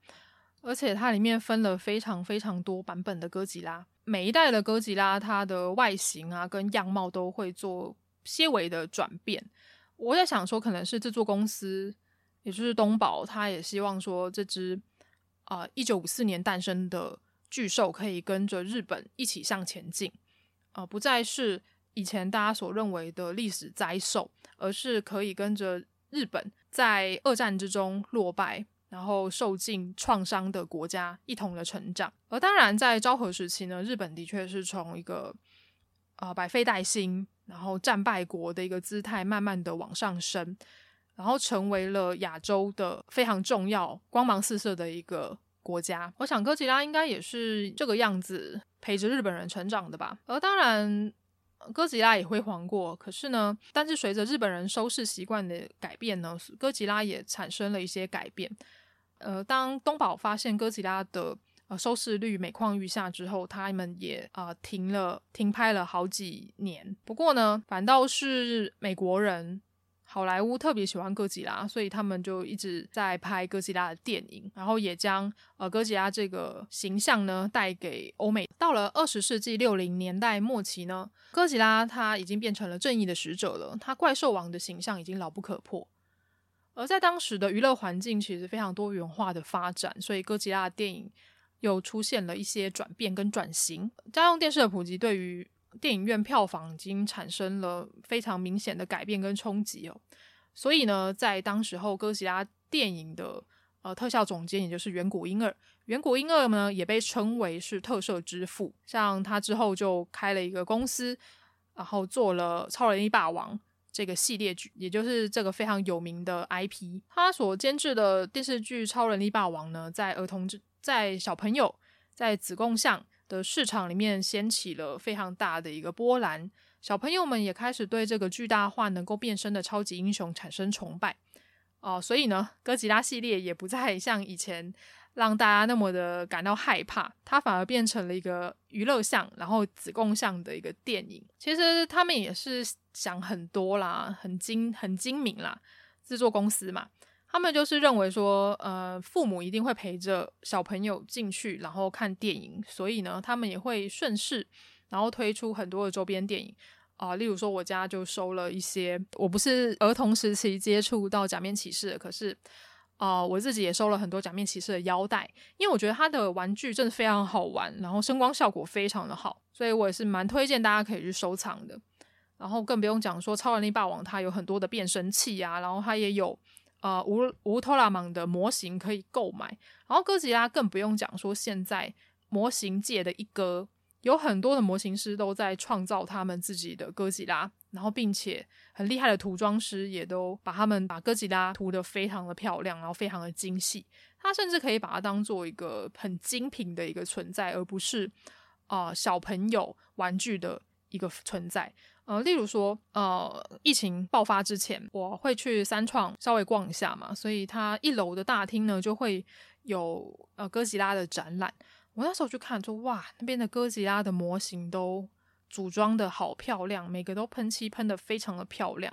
而且它里面分了非常非常多版本的哥吉拉，每一代的哥吉拉它的外形啊跟样貌都会做些微的转变。我在想说，可能是制作公司，也就是东宝，他也希望说这只。啊，一九五四年诞生的巨兽可以跟着日本一起向前进，啊、呃，不再是以前大家所认为的历史灾兽，而是可以跟着日本在二战之中落败，然后受尽创伤的国家一同的成长。而当然，在昭和时期呢，日本的确是从一个啊、呃、百废待兴，然后战败国的一个姿态，慢慢的往上升。然后成为了亚洲的非常重要、光芒四射的一个国家。我想哥吉拉应该也是这个样子陪着日本人成长的吧。而当然，哥吉拉也辉煌过。可是呢，但是随着日本人收视习惯的改变呢，哥吉拉也产生了一些改变。呃，当东宝发现哥吉拉的呃收视率每况愈下之后，他们也啊、停了停拍了好几年。不过呢，反倒是美国人。好莱坞特别喜欢哥吉拉，所以他们就一直在拍哥吉拉的电影，然后也将呃哥吉拉这个形象呢带给欧美。到了二十世纪六零年代末期呢，哥吉拉他已经变成了正义的使者了，他怪兽王的形象已经牢不可破。而在当时的娱乐环境其实非常多元化的发展，所以哥吉拉的电影又出现了一些转变跟转型。家用电视的普及对于电影院票房已经产生了非常明显的改变跟冲击哦，所以呢，在当时候哥吉拉电影的呃特效总监，也就是远古英二，远古英二呢也被称为是特摄之父，像他之后就开了一个公司，然后做了《超人力霸王》这个系列剧，也就是这个非常有名的 IP。他所监制的电视剧《超人力霸王》呢，在儿童之在小朋友在子贡巷的市场里面掀起了非常大的一个波澜，小朋友们也开始对这个巨大化能够变身的超级英雄产生崇拜哦、所以呢，哥吉拉系列也不再像以前让大家那么的感到害怕，它反而变成了一个娱乐向，然后子贡像的一个电影。其实他们也是想很多啦，很精很精明啦，制作公司嘛。他们就是认为说，呃，父母一定会陪着小朋友进去，然后看电影，所以呢，他们也会顺势，然后推出很多的周边电影啊、例如说，我家就收了一些，我不是儿童时期接触到假面骑士的，可是啊、我自己也收了很多假面骑士的腰带，因为我觉得它的玩具真的非常好玩，然后声光效果非常的好，所以我也是蛮推荐大家可以去收藏的。然后更不用讲说，超人力霸王它有很多的变声器啊，然后它也有。呃，无无托拉芒的模型可以购买，然后哥吉拉更不用讲，说现在模型界的一哥，有很多的模型师都在创造他们自己的哥吉拉，然后并且很厉害的涂装师也都把他们把哥吉拉涂得非常的漂亮，然后非常的精细，他甚至可以把它当做一个很精品的一个存在，而不是啊、小朋友玩具的一个存在。呃，例如说，呃，疫情爆发之前，我会去三创稍微逛一下嘛，所以它一楼的大厅呢就会有呃哥吉拉的展览。我那时候去看说，哇，那边的哥吉拉的模型都组装的好漂亮，每个都喷漆喷的非常的漂亮。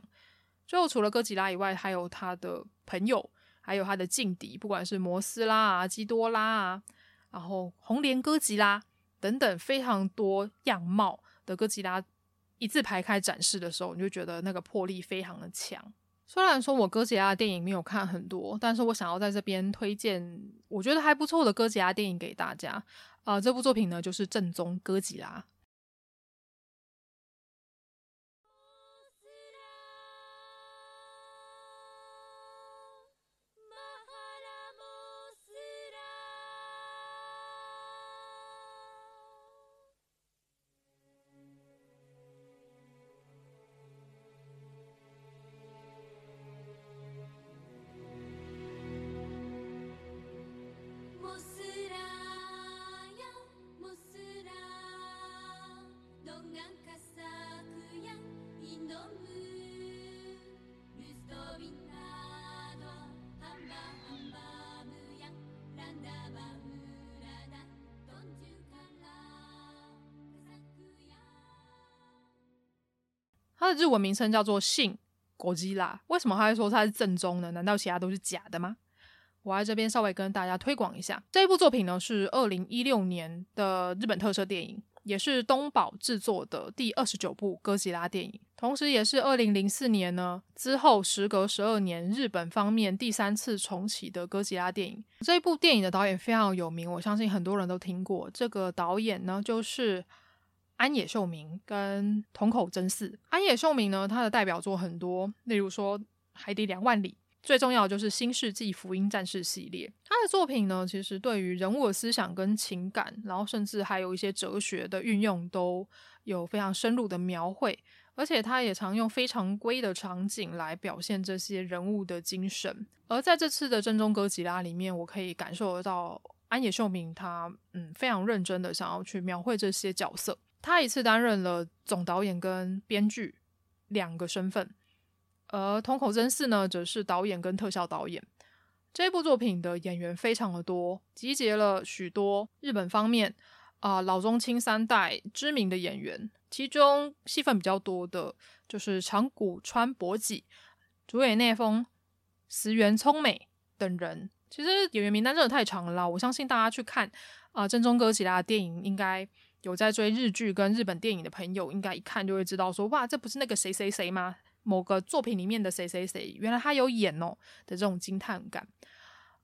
最后除了哥吉拉以外，还有他的朋友，还有他的劲敌，不管是摩斯拉啊、基多拉啊，然后红莲哥吉拉等等，非常多样貌的哥吉拉。一字排开展示的时候，你就觉得那个魄力非常的强。虽然说我哥吉拉的电影没有看很多，但是我想要在这边推荐我觉得还不错的哥吉拉电影给大家。啊、呃，这部作品呢就是《正宗哥吉拉》。日文名称叫做“新哥吉拉”。为什么他会说它是正宗的？难道其他都是假的吗？我在这边稍微跟大家推广一下，这一部作品呢是二零一六年的日本特摄电影，也是东宝制作的第二十九部哥吉拉电影，同时也是二零零四年呢之后时隔十二年日本方面第三次重启的哥吉拉电影。这一部电影的导演非常有名，我相信很多人都听过。这个导演呢就是。安野秀明跟樋口真嗣。安野秀明呢，他的代表作很多，例如说《海底两万里》，最重要的就是《新世纪福音战士》系列。他的作品呢，其实对于人物的思想跟情感，然后甚至还有一些哲学的运用，都有非常深入的描绘。而且他也常用非常规的场景来表现这些人物的精神。而在这次的《正宗哥吉拉》里面，我可以感受得到安野秀明他嗯非常认真的想要去描绘这些角色。他一次担任了总导演跟编剧两个身份，而樋口真嗣呢，则是导演跟特效导演。这部作品的演员非常的多，集结了许多日本方面啊、老中青三代知名的演员，其中戏份比较多的就是长谷川博己、竹野内丰、石原聪美等人。其实演员名单真的太长了，我相信大家去看啊、《正宗哥吉拉》的电影应该。有在追日剧跟日本电影的朋友，应该一看就会知道说，哇，这不是那个谁谁谁吗？某个作品里面的谁谁谁，原来他有演哦的这种惊叹感。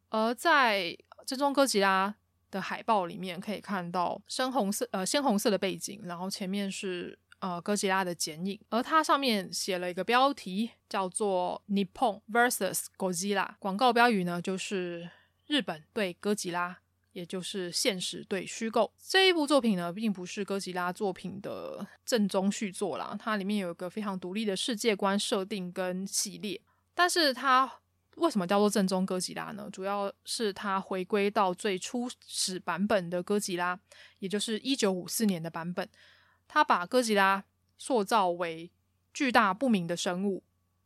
而在《正宗哥吉拉》的海报里面，可以看到深红色呃鲜红色的背景，然后前面是呃哥吉拉的剪影，而它上面写了一个标题叫做 “Nippon vs Godzilla”，广告标语呢就是日本对哥吉拉。也就是现实对虚构这一部作品呢，并不是哥吉拉作品的正宗续作啦。它里面有一个非常独立的世界观设定跟系列。但是它为什么叫做正宗哥吉拉呢？主要是它回归到最初始版本的哥吉拉，也就是一九五四年的版本。它把哥吉拉塑造为巨大不明的生物，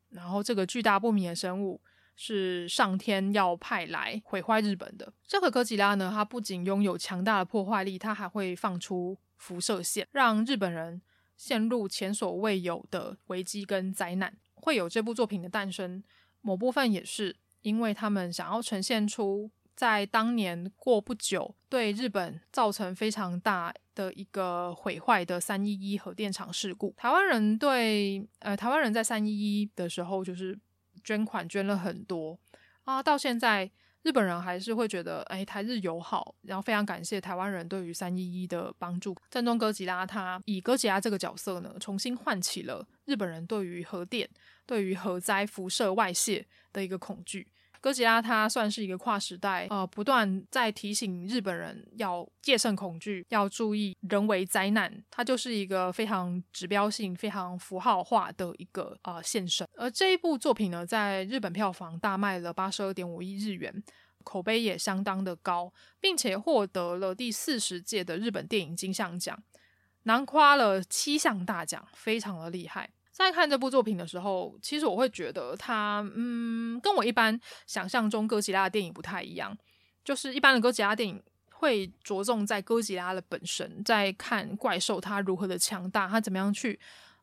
然后这个巨大不明的生物。是上天要派来毁坏日本的这个哥吉拉呢？它不仅拥有强大的破坏力，它还会放出辐射线，让日本人陷入前所未有的危机跟灾难。会有这部作品的诞生，某部分也是因为他们想要呈现出在当年过不久对日本造成非常大的一个毁坏的三一一核电厂事故。台湾人对呃，台湾人在三一一的时候就是。捐款捐了很多啊，到现在日本人还是会觉得，哎，台日友好，然后非常感谢台湾人对于三一一的帮助。正宗哥吉拉他以哥吉拉这个角色呢，重新唤起了日本人对于核电、对于核灾辐射外泄的一个恐惧。哥吉拉它算是一个跨时代，呃，不断在提醒日本人要戒慎恐惧，要注意人为灾难。它就是一个非常指标性、非常符号化的一个呃现身。而这一部作品呢，在日本票房大卖了八十二点五亿日元，口碑也相当的高，并且获得了第四十届的日本电影金像奖。囊括了七项大奖，非常的厉害。在看这部作品的时候，其实我会觉得它，嗯，跟我一般想象中哥吉拉的电影不太一样。就是一般的哥吉拉电影会着重在哥吉拉的本身，在看怪兽它如何的强大，它怎么样去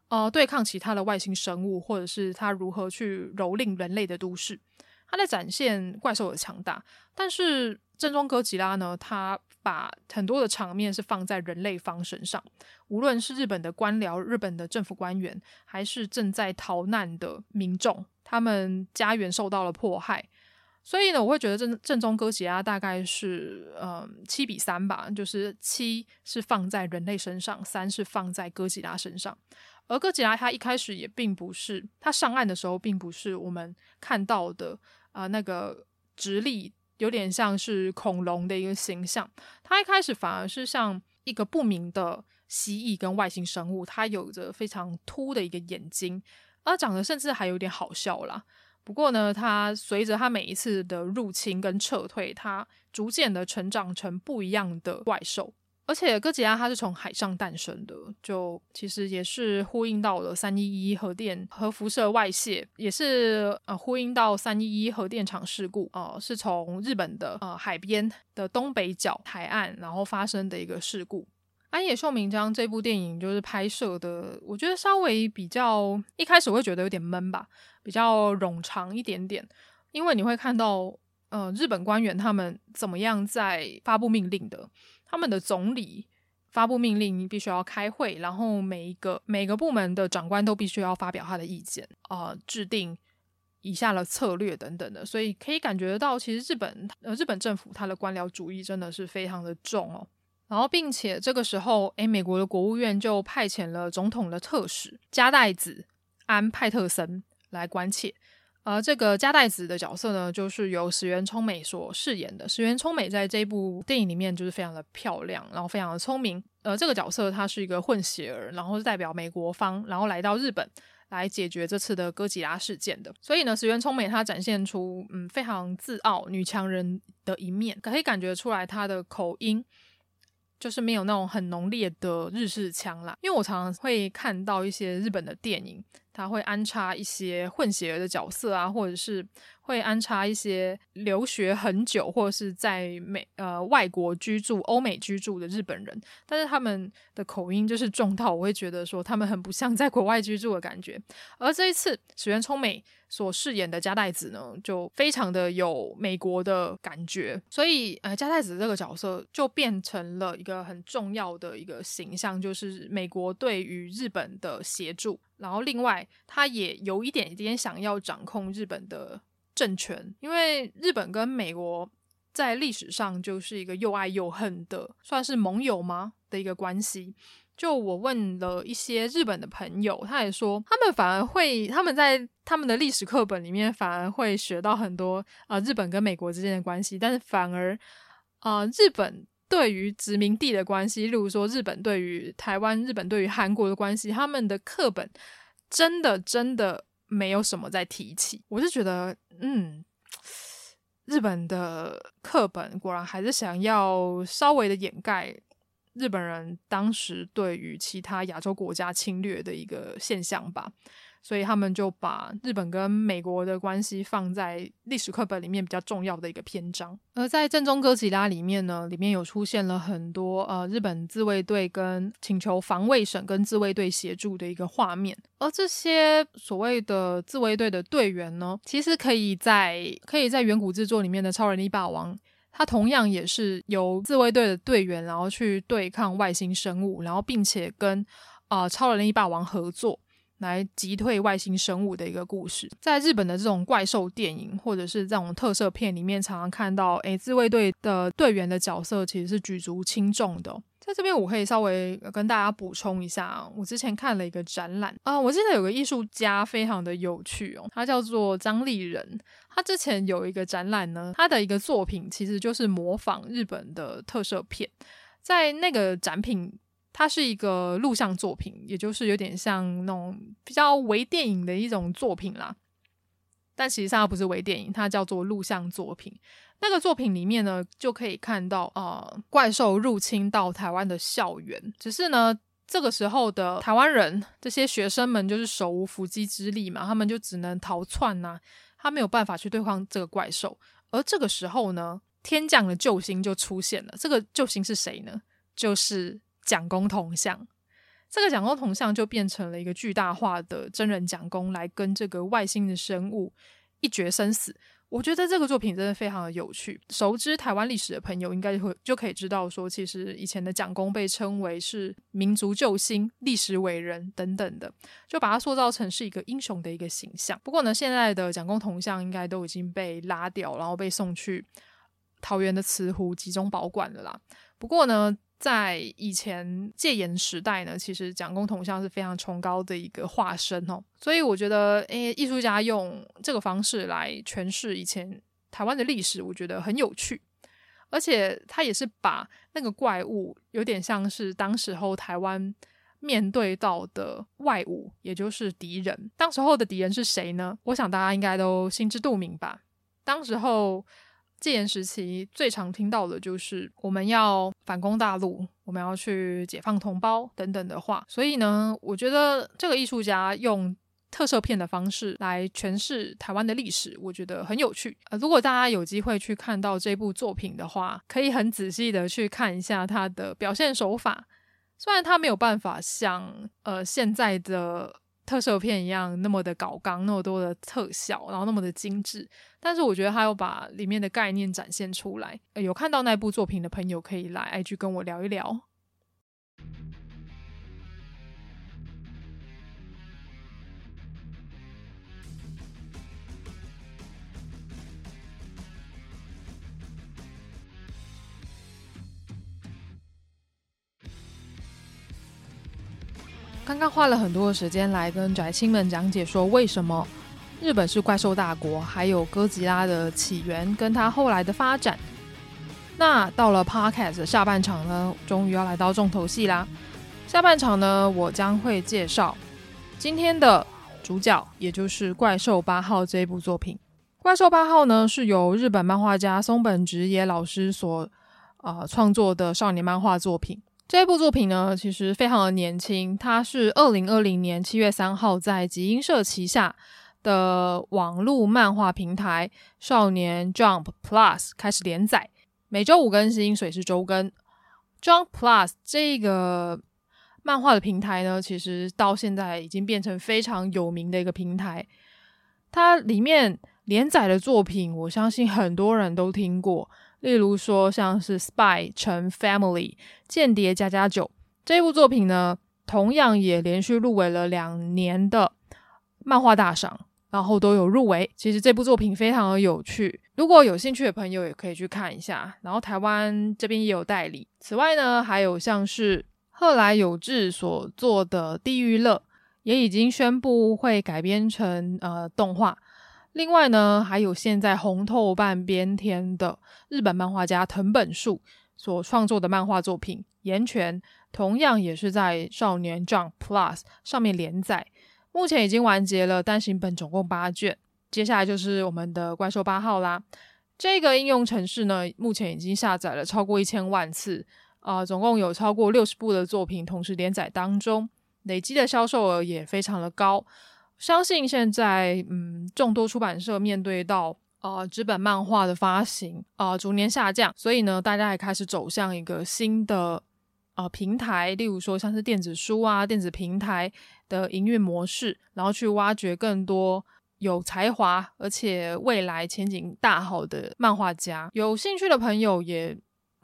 呃对抗其他的外星生物，或者是它如何去蹂躏人类的都市。它在展现怪兽的强大，但是正宗哥吉拉呢，他把很多的场面是放在人类方身上，无论是日本的官僚、日本的政府官员，还是正在逃难的民众，他们家园受到了迫害。所以呢，我会觉得正正宗哥吉拉大概是嗯七比三吧，就是七是放在人类身上，三是放在哥吉拉身上。而哥吉拉他一开始也并不是，他上岸的时候并不是我们看到的。啊、那个直立有点像是恐龙的一个形象，它一开始反而是像一个不明的蜥蜴跟外星生物，它有着非常凸的一个眼睛，而长得甚至还有点好笑啦。不过呢，它随着它每一次的入侵跟撤退，它逐渐的成长成不一样的怪兽。而且哥吉拉它是从海上诞生的，就其实也是呼应到了三一一核电核辐射外泄，也是呃呼应到三一一核电厂事故哦、呃，是从日本的呃海边的东北角海岸然后发生的一个事故。安野秀明将这部电影就是拍摄的，我觉得稍微比较一开始会觉得有点闷吧，比较冗长一点点，因为你会看到呃日本官员他们怎么样在发布命令的。他们的总理发布命令，你必须要开会，然后每一个每个部门的长官都必须要发表他的意见，啊、制定以下的策略等等的，所以可以感觉到，其实日本呃日本政府它的官僚主义真的是非常的重哦。然后，并且这个时候，诶，美国的国务院就派遣了总统的特使加代子安派特森来关切。而这个加代子的角色呢，就是由石原聪美所饰演的。石原聪美在这部电影里面就是非常的漂亮，然后非常的聪明。呃，这个角色她是一个混血儿，然后是代表美国方，然后来到日本来解决这次的哥吉拉事件的。所以呢，石原聪美她展现出嗯非常自傲女强人的一面，可以感觉出来她的口音就是没有那种很浓烈的日式腔啦。因为我常常会看到一些日本的电影。他会安插一些混血儿的角色啊，或者是会安插一些留学很久或者是在美呃外国居住、欧美居住的日本人，但是他们的口音就是重到我会觉得说他们很不像在国外居住的感觉。而这一次石原聪美所饰演的加代子呢，就非常的有美国的感觉，所以呃加代子这个角色就变成了一个很重要的一个形象，就是美国对于日本的协助。然后，另外，他也有一点点想要掌控日本的政权，因为日本跟美国在历史上就是一个又爱又恨的，算是盟友吗的一个关系。就我问了一些日本的朋友，他也说，他们反而会，他们在他们的历史课本里面反而会学到很多啊、日本跟美国之间的关系，但是反而啊、日本。对于殖民地的关系，例如说日本对于台湾、日本对于韩国的关系，他们的课本真的真的没有什么在提起。我是觉得，嗯，日本的课本果然还是想要稍微的掩盖日本人当时对于其他亚洲国家侵略的一个现象吧。所以他们就把日本跟美国的关系放在历史课本里面比较重要的一个篇章。而在正宗哥吉拉里面呢，里面有出现了很多呃日本自卫队跟请求防卫省跟自卫队协助的一个画面。而这些所谓的自卫队的队员呢，其实可以在可以在远古制作里面的超人力霸王，他同样也是由自卫队的队员，然后去对抗外星生物，然后并且跟啊、超人力霸王合作。来击退外星生物的一个故事，在日本的这种怪兽电影或者是这种特摄片里面，常常看到，诶，自卫队的队员的角色其实是举足轻重的。在这边，我可以稍微跟大家补充一下，我之前看了一个展览啊，我记得有个艺术家非常的有趣哦，他叫做张立仁，他之前有一个展览呢，他的一个作品其实就是模仿日本的特摄片，在那个展品。它是一个录像作品，也就是有点像那种比较微电影的一种作品啦。但实际上它不是微电影，它叫做录像作品。那个作品里面呢，就可以看到呃怪兽入侵到台湾的校园。只是呢，这个时候的台湾人，这些学生们就是手无缚鸡之力嘛，他们就只能逃窜呐、他没有办法去对抗这个怪兽。而这个时候呢，天降的救星就出现了。这个救星是谁呢？就是蒋公铜像。这个蒋公铜像就变成了一个巨大化的真人蒋公，来跟这个外星的生物一决生死。我觉得这个作品真的非常的有趣。熟知台湾历史的朋友应该会就可以知道，说其实以前的蒋公被称为是民族救星、历史伟人等等的，就把它塑造成是一个英雄的一个形象。不过呢，现在的蒋公铜像应该都已经被拉掉，然后被送去桃园的慈湖集中保管了啦。不过呢，在以前戒严时代呢，其实蒋公铜像是非常崇高的一个化身哦，所以我觉得，诶，艺术家用这个方式来诠释以前台湾的历史，我觉得很有趣，而且他也是把那个怪物有点像是当时候台湾面对到的外物，也就是敌人。当时候的敌人是谁呢？我想大家应该都心知肚明吧。当时候。戒严时期最常听到的就是我们要反攻大陆，我们要去解放同胞等等的话。所以呢，我觉得这个艺术家用特摄片的方式来诠释台湾的历史，我觉得很有趣。呃，如果大家有机会去看到这部作品的话，可以很仔细的去看一下他的表现手法。虽然他没有办法像呃现在的。特摄片一样那么的搞纲，那么多的特效，然后那么的精致，但是我觉得他有把里面的概念展现出来。呃，有看到那部作品的朋友可以来 IG 跟我聊一聊。刚刚花了很多的时间来跟宅青们讲解说，为什么日本是怪兽大国，还有哥吉拉的起源跟它后来的发展。那到了 Podcast 下半场呢，终于要来到重头戏啦。下半场呢，我将会介绍今天的主角，也就是《怪兽八号》这一部作品。《怪兽八号》呢，是由日本漫画家松本直也老师所呃创作的少年漫画作品。这部作品呢，其实非常的年轻，它是二零二零年七月三号在集英社旗下的网络漫画平台少年 Jump Plus 开始连载，每周五更新，所以是周更。Jump Plus 这个漫画的平台呢，其实到现在已经变成非常有名的一个平台，它里面连载的作品，我相信很多人都听过。例如说，像是《Spy 成 Family》间谍加加酒这部作品呢，同样也连续入围了两年的漫画大赏，然后都有入围。其实这部作品非常的有趣，如果有兴趣的朋友也可以去看一下。然后台湾这边也有代理。此外呢，还有像是贺来有志所做的《地狱乐》，也已经宣布会改编成呃动画。另外呢，还有现在红透半边天的日本漫画家藤本树所创作的漫画作品《炎拳》，同样也是在少年 Jump Plus 上面连载，目前已经完结了单行本，总共八卷。接下来就是我们的《怪兽八号》啦。这个应用程式呢，目前已经下载了超过一千万次，啊、总共有超过六十部的作品同时连载当中，累积的销售额也非常的高。相信现在，嗯，众多出版社面对到呃纸本漫画的发行呃逐年下降，所以呢，大家也开始走向一个新的呃平台，例如说像是电子书啊、电子平台的营运模式，然后去挖掘更多有才华而且未来前景大好的漫画家。有兴趣的朋友也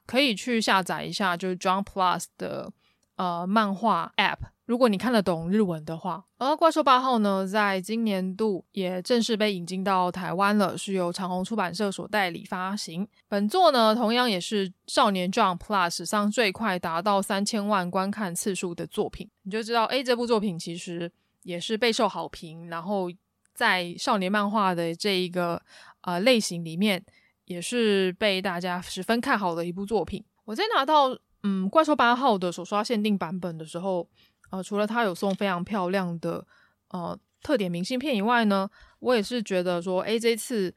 可以去下载一下，就是 Jump Plus 的呃漫画 App。如果你看得懂日文的话，而《怪兽八号》呢，在今年度也正式被引进到台湾了，是由长虹出版社所代理发行。本作呢，同样也是少年 Jump Plus 上最快达到三千万观看次数的作品。你就知道，诶，这部作品其实也是备受好评，然后在少年漫画的这一个呃类型里面，也是被大家十分看好的一部作品。我在拿到嗯《怪兽八号》的手刷限定版本的时候。呃，除了它有送非常漂亮的呃特点明信片以外呢，我也是觉得说，诶，这次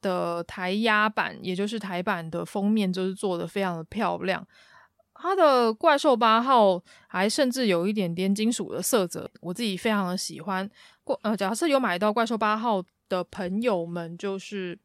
的台压版，也就是台版的封面，就是做的非常的漂亮，它的怪兽八号还甚至有一点点金属的色泽，我自己非常的喜欢。过呃，假设有买到怪兽八号的朋友们，就是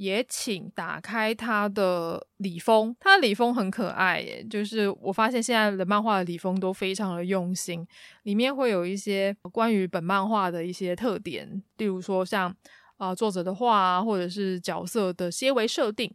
也请打开他的礼封，他的礼封很可爱耶。就是我发现现在的漫画的礼封都非常的用心，里面会有一些关于本漫画的一些特点，例如说像啊、作者的画啊，或者是角色的些微设定，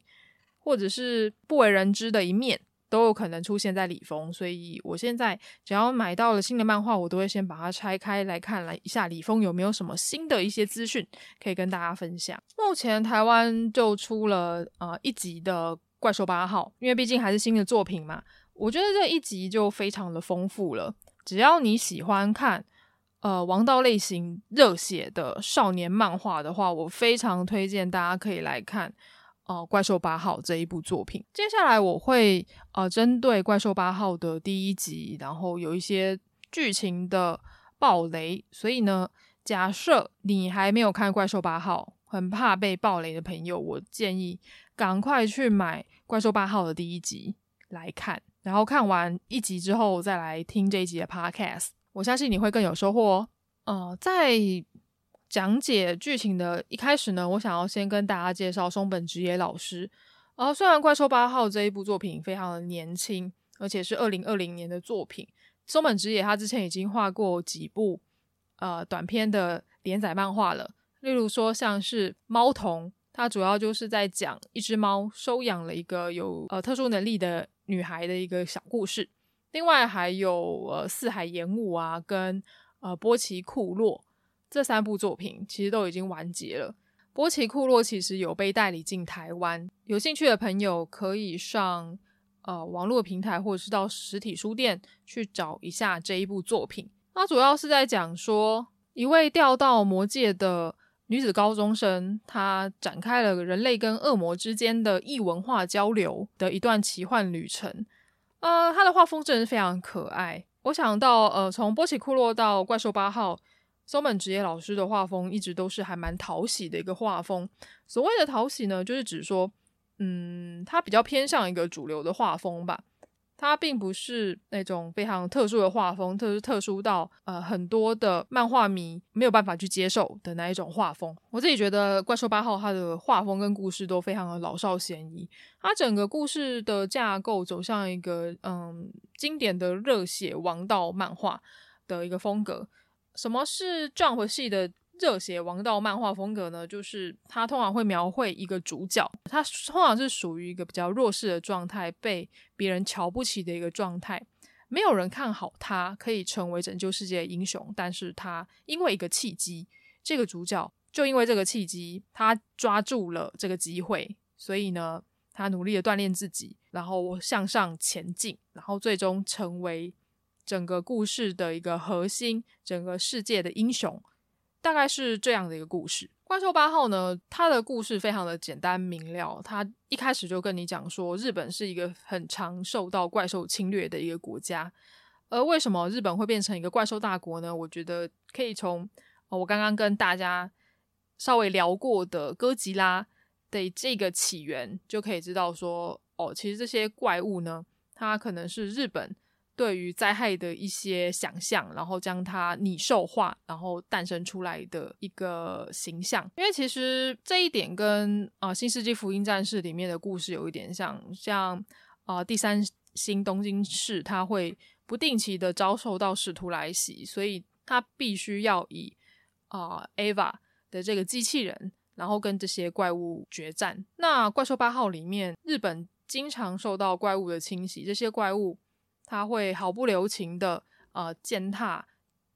或者是不为人知的一面。都有可能出现在李峰，所以我现在只要买到了新的漫画，我都会先把它拆开来看，来一下李峰有没有什么新的一些资讯可以跟大家分享。目前台湾就出了呃一集的怪兽八号，因为毕竟还是新的作品嘛，我觉得这一集就非常的丰富了。只要你喜欢看呃王道类型热血的少年漫画的话，我非常推荐大家可以来看。哦、怪兽八号这一部作品，接下来我会呃针对怪兽八号的第一集，然后有一些剧情的暴雷，所以呢，假设你还没有看怪兽八号，很怕被暴雷的朋友，我建议赶快去买怪兽八号的第一集来看，然后看完一集之后再来听这一集的 podcast，我相信你会更有收获哦。呃，在讲解剧情的一开始呢，我想要先跟大家介绍松本直野老师。呃，虽然《怪兽八号》这一部作品非常的年轻，而且是二零二零年的作品，松本直野他之前已经画过几部呃短篇的连载漫画了，例如说像是《猫童》，它主要就是在讲一只猫收养了一个有呃特殊能力的女孩的一个小故事。另外还有呃四海炎武啊，跟呃波奇库洛。这三部作品其实都已经完结了。波奇库洛其实有被代理进台湾，有兴趣的朋友可以上呃网络平台或者是到实体书店去找一下这一部作品。它主要是在讲说一位调到魔界的女子高中生，她展开了人类跟恶魔之间的异文化交流的一段奇幻旅程。呃，它的画风真的是非常可爱。我想到呃，从波奇库洛到怪兽八号。松本直野老师的画风一直都是还蛮讨喜的一个画风。所谓的讨喜呢，就是指说，嗯，它比较偏向一个主流的画风吧。它并不是那种非常特殊的画风，特特殊到呃很多的漫画迷没有办法去接受的那一种画风。我自己觉得《怪兽八号》它的画风跟故事都非常的老少咸宜。它整个故事的架构走向一个嗯经典的热血王道漫画的一个风格。什么是 Jump 系的热血王道漫画风格呢？就是它通常会描绘一个主角，他通常是属于一个比较弱势的状态，被别人瞧不起的一个状态，没有人看好他可以成为拯救世界的英雄。但是他因为一个契机，这个主角就因为这个契机，他抓住了这个机会，所以呢，他努力的锻炼自己，然后向上前进，然后最终成为。整个故事的一个核心，整个世界的英雄，大概是这样的一个故事。怪兽八号呢，它的故事非常的简单明了。它一开始就跟你讲说，日本是一个很常受到怪兽侵略的一个国家。而为什么日本会变成一个怪兽大国呢？我觉得可以从我刚刚跟大家稍微聊过的哥吉拉的这个起源，就可以知道说，哦，其实这些怪物呢，它可能是日本。对于灾害的一些想象，然后将它拟兽化，然后诞生出来的一个形象。因为其实这一点跟啊、《新世纪福音战士》里面的故事有一点像，像啊、第三星东京市，它会不定期的遭受到使徒来袭，所以它必须要以啊、呃、Eva 的这个机器人，然后跟这些怪物决战。那怪兽八号里面，日本经常受到怪物的侵袭，这些怪物。他会毫不留情的呃践踏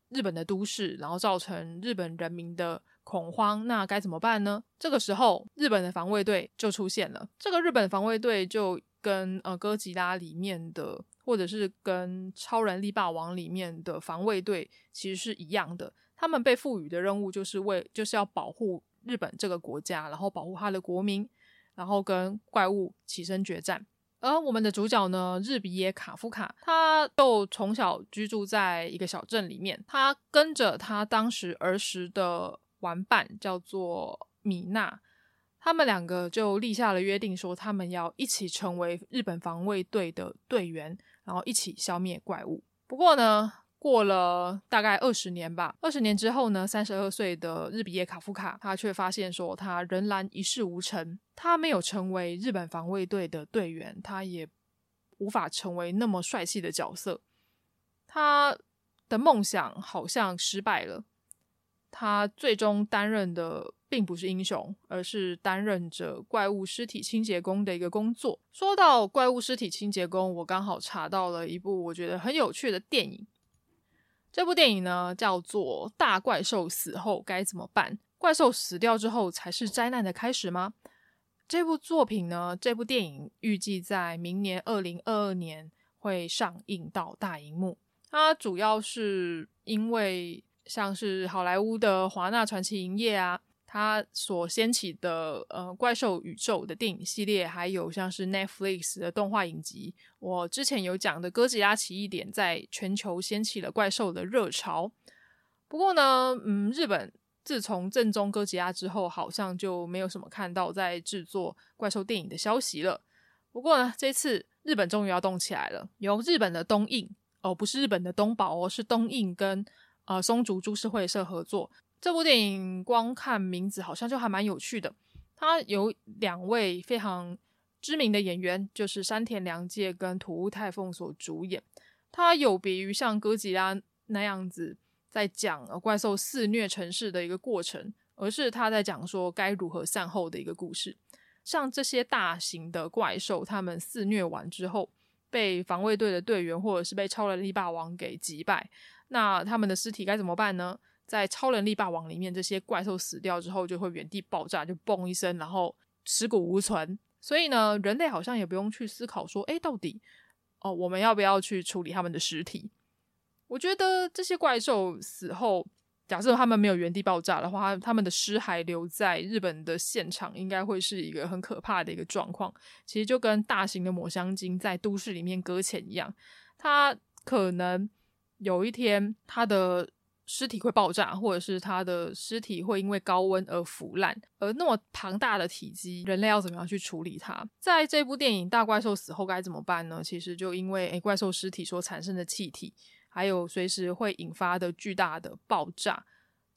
日本的都市，然后造成日本人民的恐慌。那该怎么办呢？这个时候，日本的防卫队就出现了。这个日本防卫队就跟呃哥吉拉里面的，或者是跟超人力霸王里面的防卫队其实是一样的。他们被赋予的任务就是为就是要保护日本这个国家，然后保护他的国民，然后跟怪物起身决战。而我们的主角呢，日比野卡夫卡，他就从小居住在一个小镇里面。他跟着他当时儿时的玩伴叫做米娜，他们两个就立下了约定，说他们要一起成为日本防卫队的队员，然后一起消灭怪物。不过呢，过了大概二十年吧，二十年之后呢，三十二岁的日比野卡夫卡，他却发现说他仍然一事无成，他没有成为日本防卫队的队员，他也无法成为那么帅气的角色，他的梦想好像失败了。他最终担任的并不是英雄，而是担任着怪物尸体清洁工的一个工作。说到怪物尸体清洁工，我刚好查到了一部我觉得很有趣的电影。这部电影呢，叫做《大怪兽死后该怎么办》。怪兽死掉之后才是灾难的开始吗？这部作品呢，这部电影预计在明年二零二二年会上映到大荧幕。它主要是因为。像是好莱坞的华纳传奇影业啊，它所掀起的呃怪兽宇宙的电影系列，还有像是 Netflix 的动画影集，我之前有讲的《哥吉拉奇异点》在全球掀起了怪兽的热潮。不过呢，嗯，日本自从正宗哥吉拉之后，好像就没有什么看到在制作怪兽电影的消息了。不过呢，这次日本终于要动起来了，由日本的东映哦，不是日本的东宝哦，是东映跟。呃，松竹株式会社合作这部电影，光看名字好像就还蛮有趣的。它有两位非常知名的演员，就是山田凉介跟土屋太凤所主演。它有别于像哥吉拉那样子在讲怪兽肆虐城市的一个过程，而是他在讲说该如何善后的一个故事。像这些大型的怪兽，他们肆虐完之后，被防卫队的队员或者是被超人力霸王给击败。那他们的尸体该怎么办呢？在超能力霸王里面，这些怪兽死掉之后就会原地爆炸，就嘣一声，然后尸骨无存。所以呢，人类好像也不用去思考说，诶，到底哦，我们要不要去处理他们的尸体？我觉得这些怪兽死后，假设他们没有原地爆炸的话，他们的尸骸留在日本的现场，应该会是一个很可怕的一个状况。其实就跟大型的抹香鲸在都市里面搁浅一样，它可能。有一天，它的尸体会爆炸，或者是它的尸体会因为高温而腐烂。而那么庞大的体积，人类要怎么样去处理它？在这部电影《大怪兽死后该怎么办》呢？其实就因为诶怪兽尸体所产生的气体，还有随时会引发的巨大的爆炸，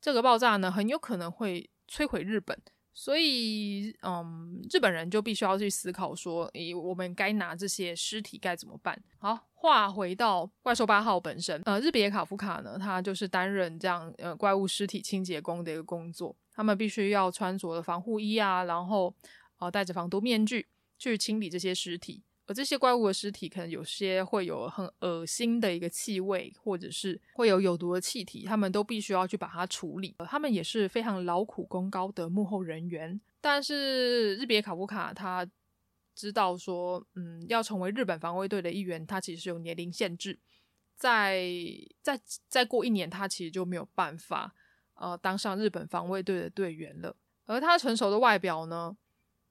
这个爆炸呢，很有可能会摧毁日本。所以，嗯，日本人就必须要去思考说，诶，我们该拿这些尸体该怎么办？好，话回到怪兽八号本身，呃，日别卡夫卡呢，他就是担任这样呃怪物尸体清洁工的一个工作，他们必须要穿着的防护衣啊，然后呃戴着防毒面具去清理这些尸体。而这些怪物的尸体可能有些会有很恶心的一个气味，或者是会有有毒的气体，他们都必须要去把它处理。他们也是非常劳苦功高的幕后人员。但是日别卡夫卡他知道说，嗯，要成为日本防卫队的一员，他其实有年龄限制，在再再过一年，他其实就没有办法呃当上日本防卫队的队员了。而他成熟的外表呢，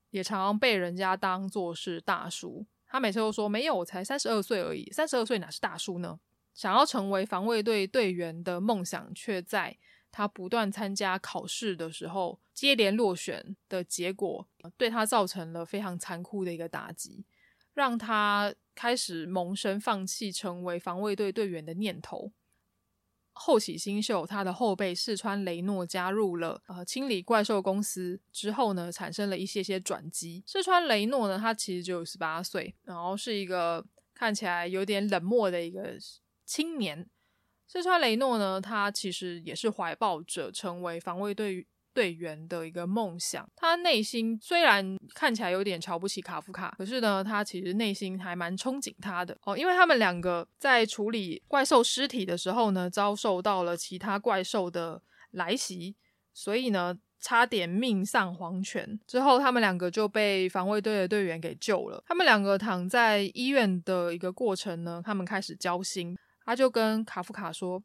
也常常被人家当作是大叔。他每次都说没有，我才三十二岁而已，三十二岁哪是大叔呢？想要成为防卫队队员的梦想，却在他不断参加考试的时候接连落选的结果，对他造成了非常残酷的一个打击，让他开始萌生放弃成为防卫队队员的念头。后起新秀，他的后辈四川雷诺加入了呃清理怪兽公司之后呢，产生了一些些转机。四川雷诺呢，他其实只有十八岁，然后是一个看起来有点冷漠的一个青年。四川雷诺呢，他其实也是怀抱着成为防卫队队员的一个梦想，他内心虽然看起来有点瞧不起卡夫卡，可是呢，他其实内心还蛮憧憬他的哦，因为他们两个在处理怪兽尸体的时候呢，遭受到了其他怪兽的来袭，所以呢，差点命丧黄泉。之后，他们两个就被防卫队的队员给救了。他们两个躺在医院的一个过程呢，他们开始交心。他就跟卡夫卡说，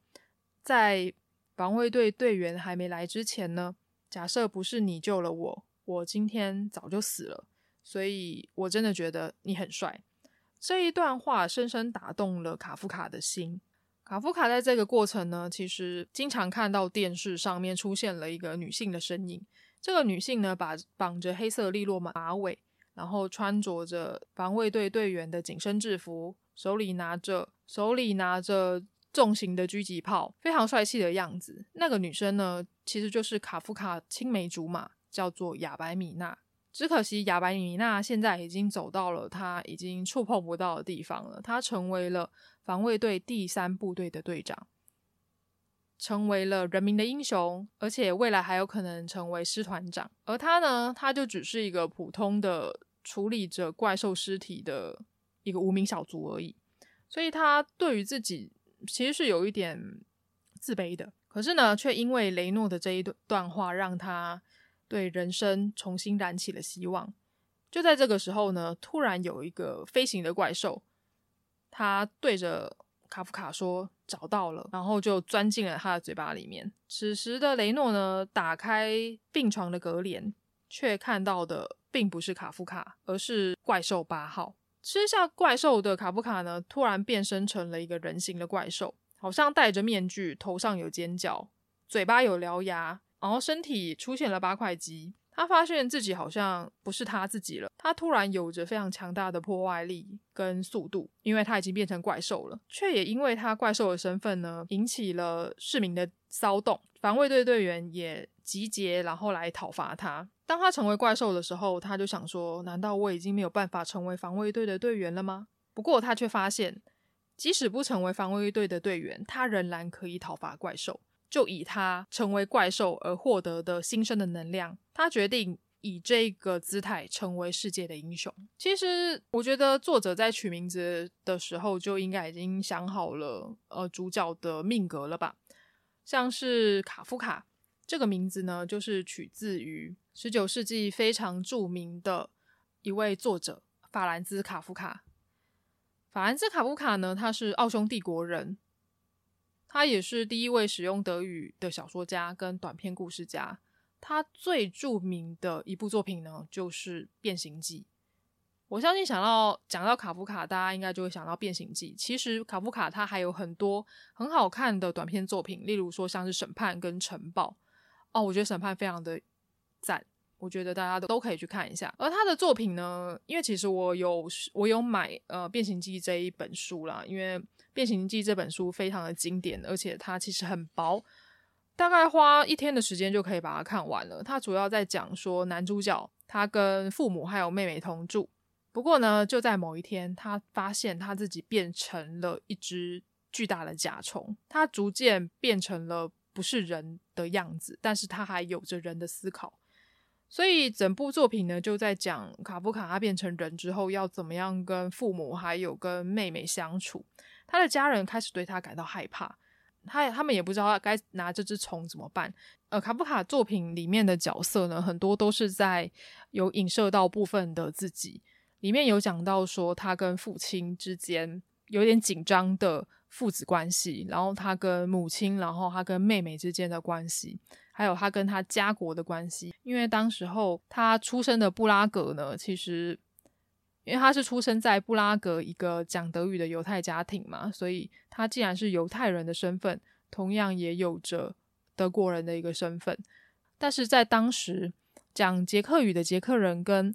在防卫队队员还没来之前呢。假设不是你救了我，我今天早就死了。所以我真的觉得你很帅。这一段话深深打动了卡夫卡的心。卡夫卡在这个过程呢，其实经常看到电视上面出现了一个女性的身影。这个女性呢，把绑着黑色利落马尾，然后穿着着防卫队队员的紧身制服，手里拿着手里拿着重型的狙击炮，非常帅气的样子。那个女生呢，其实就是卡夫卡青梅竹马，叫做亚白米娜。只可惜亚白米娜现在已经走到了她已经触碰不到的地方了。她成为了防卫队第三部队的队长，成为了人民的英雄，而且未来还有可能成为师团长。而他呢，他就只是一个普通的处理着怪兽尸体的一个无名小卒而已。所以他对于自己其实是有一点自卑的。可是呢，却因为雷诺的这一段话，让他。对人生重新燃起了希望。就在这个时候呢，突然有一个飞行的怪兽，他对着卡夫卡说：“找到了。”然后就钻进了他的嘴巴里面。此时的雷诺呢，打开病床的隔帘，却看到的并不是卡夫卡，而是怪兽八号。吃下怪兽的卡夫卡呢，突然变身成了一个人形的怪兽，好像戴着面具，头上有尖角，嘴巴有獠牙。然后身体出现了八块肌，他发现自己好像不是他自己了。他突然有着非常强大的破坏力跟速度，因为他已经变成怪兽了。却也因为他怪兽的身份呢，引起了市民的骚动。防卫队队员也集结，然后来讨伐他。当他成为怪兽的时候，他就想说：难道我已经没有办法成为防卫队的队员了吗？不过他却发现，即使不成为防卫队的队员，他仍然可以讨伐怪兽。就以他成为怪兽而获得的新生的能量，他决定以这个姿态成为世界的英雄。其实，我觉得作者在取名字的时候就应该已经想好了，呃，主角的命格了吧？像是卡夫卡这个名字呢，就是取自于十九世纪非常著名的一位作者法兰兹卡夫卡。法兰兹卡夫卡呢，他是奥匈帝国人。他也是第一位使用德语的小说家跟短篇故事家。他最著名的一部作品呢，就是《变形记》。我相信想到讲到卡夫卡，大家应该就会想到《变形记》。其实卡夫卡他还有很多很好看的短篇作品，例如说像是《审判》跟《城堡》。哦，我觉得《审判》非常的赞。我觉得大家都都可以去看一下，而他的作品呢，因为其实我有我有买呃《变形记》这一本书啦，因为《变形记》这本书非常的经典，而且它其实很薄，大概花一天的时间就可以把它看完了。它主要在讲说男主角他跟父母还有妹妹同住，不过呢，就在某一天，他发现他自己变成了一只巨大的甲虫，他逐渐变成了不是人的样子，但是他还有着人的思考。所以整部作品呢，就在讲卡夫卡他变成人之后要怎么样跟父母还有跟妹妹相处。他的家人开始对他感到害怕，他他们也不知道该拿这只虫怎么办。呃，卡夫卡作品里面的角色呢，很多都是在有影射到部分的自己。里面有讲到说他跟父亲之间有点紧张的父子关系，然后他跟母亲，然后他跟妹妹之间的关系。还有他跟他家国的关系，因为当时候他出生的布拉格呢，其实因为他是出生在布拉格一个讲德语的犹太家庭嘛，所以他既然是犹太人的身份，同样也有着德国人的一个身份。但是在当时讲捷克语的捷克人跟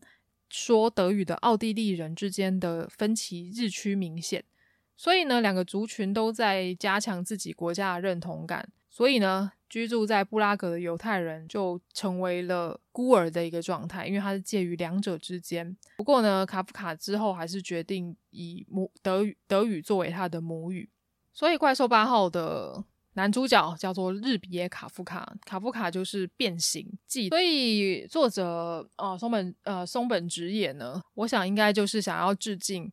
说德语的奥地利人之间的分歧日趋明显，所以呢，两个族群都在加强自己国家的认同感，所以呢。居住在布拉格的犹太人就成为了孤儿的一个状态，因为他是介于两者之间。不过呢，卡夫卡之后还是决定以母德语德语作为他的母语。所以，《怪兽八号》的男主角叫做日比耶卡夫卡，卡夫卡就是变形记。所以，作者啊松本呃松本直也呢，我想应该就是想要致敬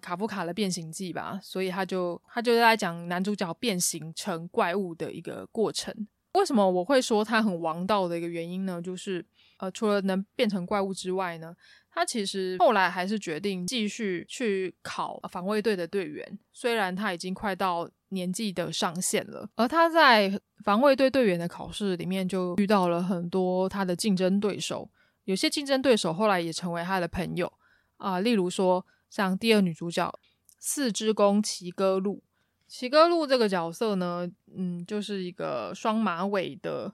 卡夫卡的《变形记》吧。所以，他就他就在讲男主角变形成怪物的一个过程。为什么我会说他很王道的一个原因呢？就是呃，除了能变成怪物之外呢，他其实后来还是决定继续去考防卫队的队员。虽然他已经快到年纪的上限了，而他在防卫队队员的考试里面就遇到了很多他的竞争对手，有些竞争对手后来也成为他的朋友啊，例如说像第二女主角四之宫齐歌露。齐歌露这个角色呢，嗯，就是一个双马尾的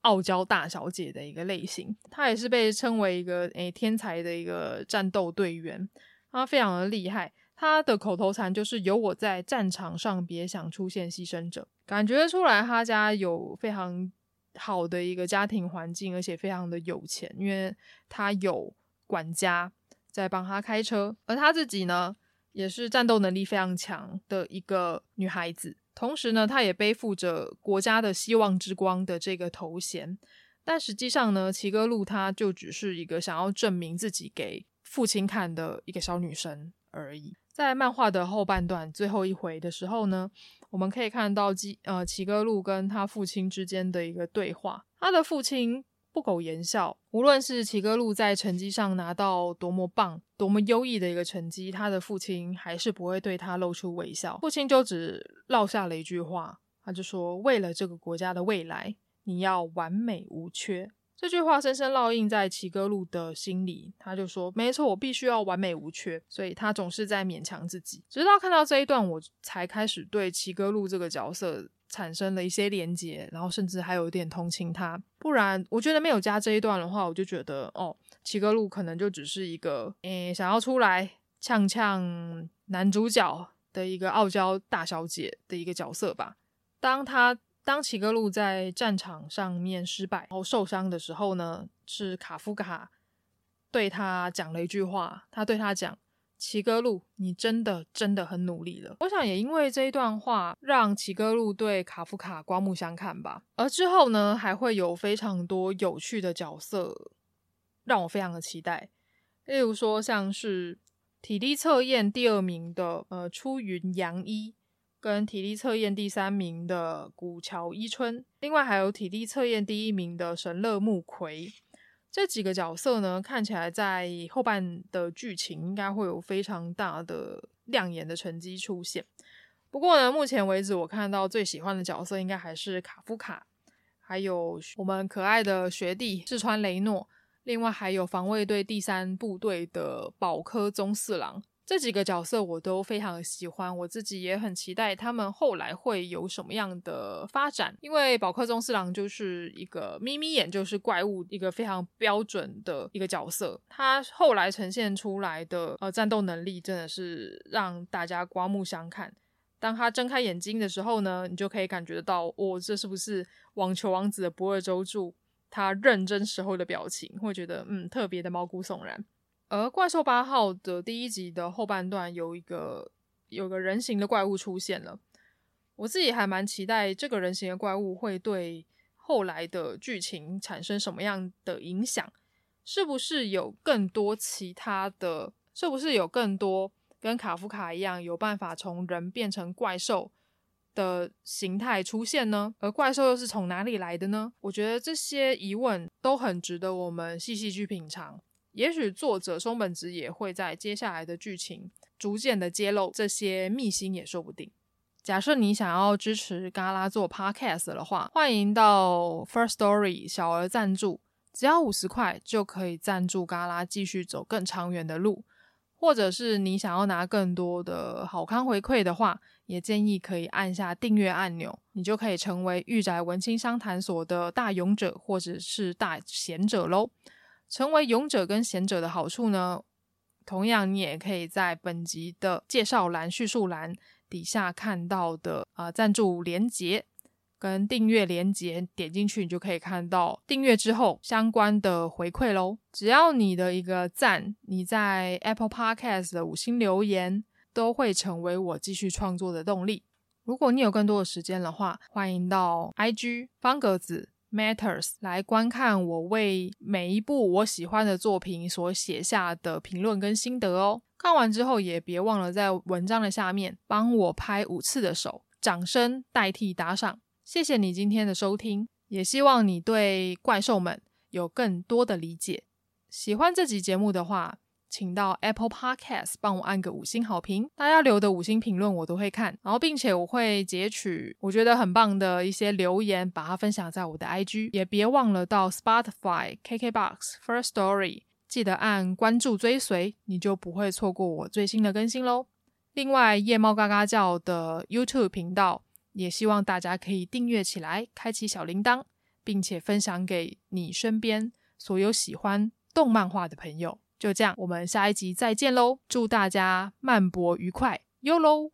傲娇大小姐的一个类型。她也是被称为一个诶天才的一个战斗队员，她非常的厉害。她的口头禅就是“有我在战场上，别想出现牺牲者”。感觉出来她家有非常好的一个家庭环境，而且非常的有钱，因为她有管家在帮他开车，而他自己呢，也是战斗能力非常强的一个女孩子。同时呢，她也背负着国家的希望之光的这个头衔。但实际上呢，齐歌露她就只是一个想要证明自己给父亲看的一个小女生而已。在漫画的后半段最后一回的时候呢，我们可以看到齐呃齐歌露跟他父亲之间的一个对话。他的父亲不苟言笑，无论是齐歌露在成绩上拿到多么棒、多么优异的一个成绩，他的父亲还是不会对他露出微笑。父亲就只落下了一句话，他就说：“为了这个国家的未来，你要完美无缺。”这句话深深烙印在齐歌露的心里，他就说：“没错，我必须要完美无缺。”所以，他总是在勉强自己。直到看到这一段，我才开始对齐歌露这个角色产生了一些连结，然后甚至还有一点同情他。不然，我觉得没有加这一段的话，我就觉得哦，齐歌露可能就只是一个诶，想要出来呛呛男主角的一个傲娇大小姐的一个角色吧。当他。当齐歌露在战场上面失败，然后受伤的时候呢，是卡夫卡对他讲了一句话。他对他讲：“齐歌路，你真的真的很努力了。”我想也因为这一段话，让齐歌路对卡夫卡刮目相看吧。而之后呢，还会有非常多有趣的角色，让我非常的期待。例如说，像是体力测验第二名的呃出云洋一。跟体力测验第三名的古桥伊春，另外还有体力测验第一名的神乐木葵，这几个角色呢，看起来在后半的剧情应该会有非常大的亮眼的成绩出现。不过呢，目前为止我看到最喜欢的角色应该还是卡夫卡，还有我们可爱的学弟志川雷诺，另外还有防卫队第三部队的保科宗四郎。这几个角色我都非常喜欢，我自己也很期待他们后来会有什么样的发展。因为宝克宗四郎就是一个眯眯眼就是怪物，一个非常标准的一个角色。他后来呈现出来的呃战斗能力真的是让大家刮目相看。当他睁开眼睛的时候呢，你就可以感觉得到，哦，这是不是网球王子的不二周助他认真时候的表情？会觉得嗯特别的毛骨悚然。而怪兽八号的第一集的后半段有一个有个人形的怪物出现了，我自己还蛮期待这个人形的怪物会对后来的剧情产生什么样的影响，是不是有更多其他的，是不是有更多跟卡夫卡一样有办法从人变成怪兽的形态出现呢？而怪兽又是从哪里来的呢？我觉得这些疑问都很值得我们细细去品尝。也许作者松本直也会在接下来的剧情逐渐的揭露这些秘辛也说不定。假设你想要支持嘎拉做 podcast 的话，欢迎到 First Story 小额赞助，只要五十块就可以赞助嘎拉继续走更长远的路。或者是你想要拿更多的好康回馈的话，也建议可以按下订阅按钮，你就可以成为御宅文青商谈所的大勇者或者是大贤者喽。成为勇者跟贤者的好处呢，同样你也可以在本集的介绍栏、叙述栏底下看到的啊、呃、赞助连接跟订阅连接，点进去你就可以看到订阅之后相关的回馈喽。只要你的一个赞，你在 Apple Podcast 的五星留言，都会成为我继续创作的动力。如果你有更多的时间的话，欢迎到 IG 方格子。Matters 来观看我为每一部我喜欢的作品所写下的评论跟心得哦。看完之后也别忘了在文章的下面帮我拍五次的手，掌声代替打赏。谢谢你今天的收听，也希望你对怪兽们有更多的理解。喜欢这集节目的话，请到 Apple Podcast 帮我按个五星好评，大家留的五星评论我都会看，然后并且我会截取我觉得很棒的一些留言，把它分享在我的 IG，也别忘了到 Spotify、KKBox、First Story，记得按关注追随，你就不会错过我最新的更新喽。另外，夜猫嘎嘎叫的 YouTube 频道，也希望大家可以订阅起来，开启小铃铛，并且分享给你身边所有喜欢动漫画的朋友。就这样，我们下一集再见喽！祝大家漫博愉快，哟喽！